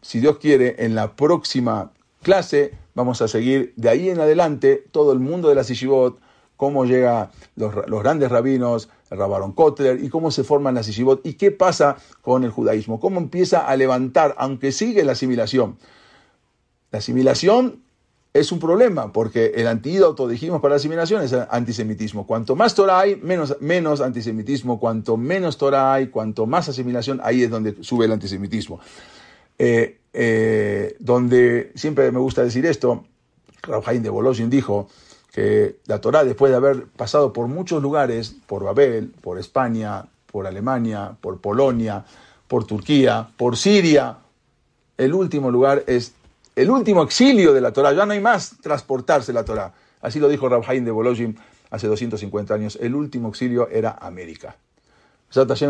Si Dios quiere, en la próxima clase vamos a seguir de ahí en adelante todo el mundo de la Sishibot, cómo llega los, grandes rabinos, el Kotler, y cómo se forman las Sishibot, y qué pasa con el judaísmo, cómo empieza a levantar, aunque sigue la asimilación. La asimilación es un problema, porque el antídoto, dijimos, para la asimilación es antisemitismo. Cuanto más Torah hay, menos, antisemitismo. Cuanto menos Torah hay, cuanto más asimilación, ahí es donde sube el antisemitismo. Eh, eh, donde siempre me gusta decir esto, Raúl de Boloshin dijo que la Torá, después de haber pasado por muchos lugares, por Babel, por España, por Alemania, por Polonia, por Turquía, por Siria, el último lugar es el último exilio de la Torá. Ya no hay más transportarse la Torá. Así lo dijo Rabhaim de Bolojin hace 250 años. El último exilio era América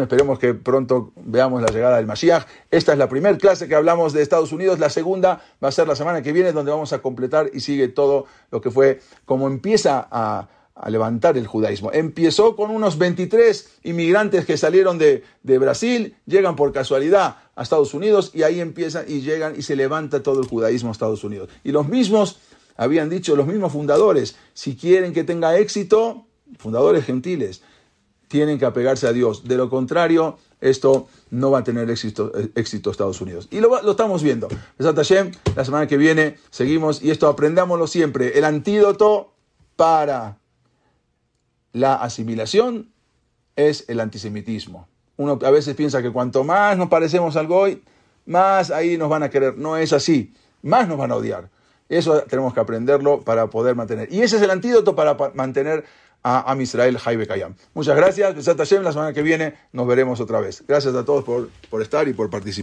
esperemos que pronto veamos la llegada del Mashiach. Esta es la primera clase que hablamos de Estados Unidos. La segunda va a ser la semana que viene, donde vamos a completar y sigue todo lo que fue, como empieza a, a levantar el judaísmo. Empezó con unos 23 inmigrantes que salieron de, de, Brasil, llegan por casualidad a Estados Unidos y ahí empiezan y llegan y se levanta todo el judaísmo a Estados Unidos. Y los mismos, habían dicho los mismos fundadores, si quieren que tenga éxito, fundadores gentiles, tienen que apegarse a Dios. De lo contrario, esto no va a tener éxito, éxito Estados Unidos. Y lo, lo estamos viendo. La semana que viene seguimos y esto aprendámoslo siempre. El antídoto para la asimilación es el antisemitismo. Uno a veces piensa que cuanto más nos parecemos al Goy, más ahí nos van a querer. No es así. Más nos van a odiar. Eso tenemos que aprenderlo para poder mantener. Y ese es el antídoto para mantener a Am Israel Jaibe Kayam. Muchas gracias. La semana que viene nos veremos otra vez. Gracias a todos por, por estar y por participar.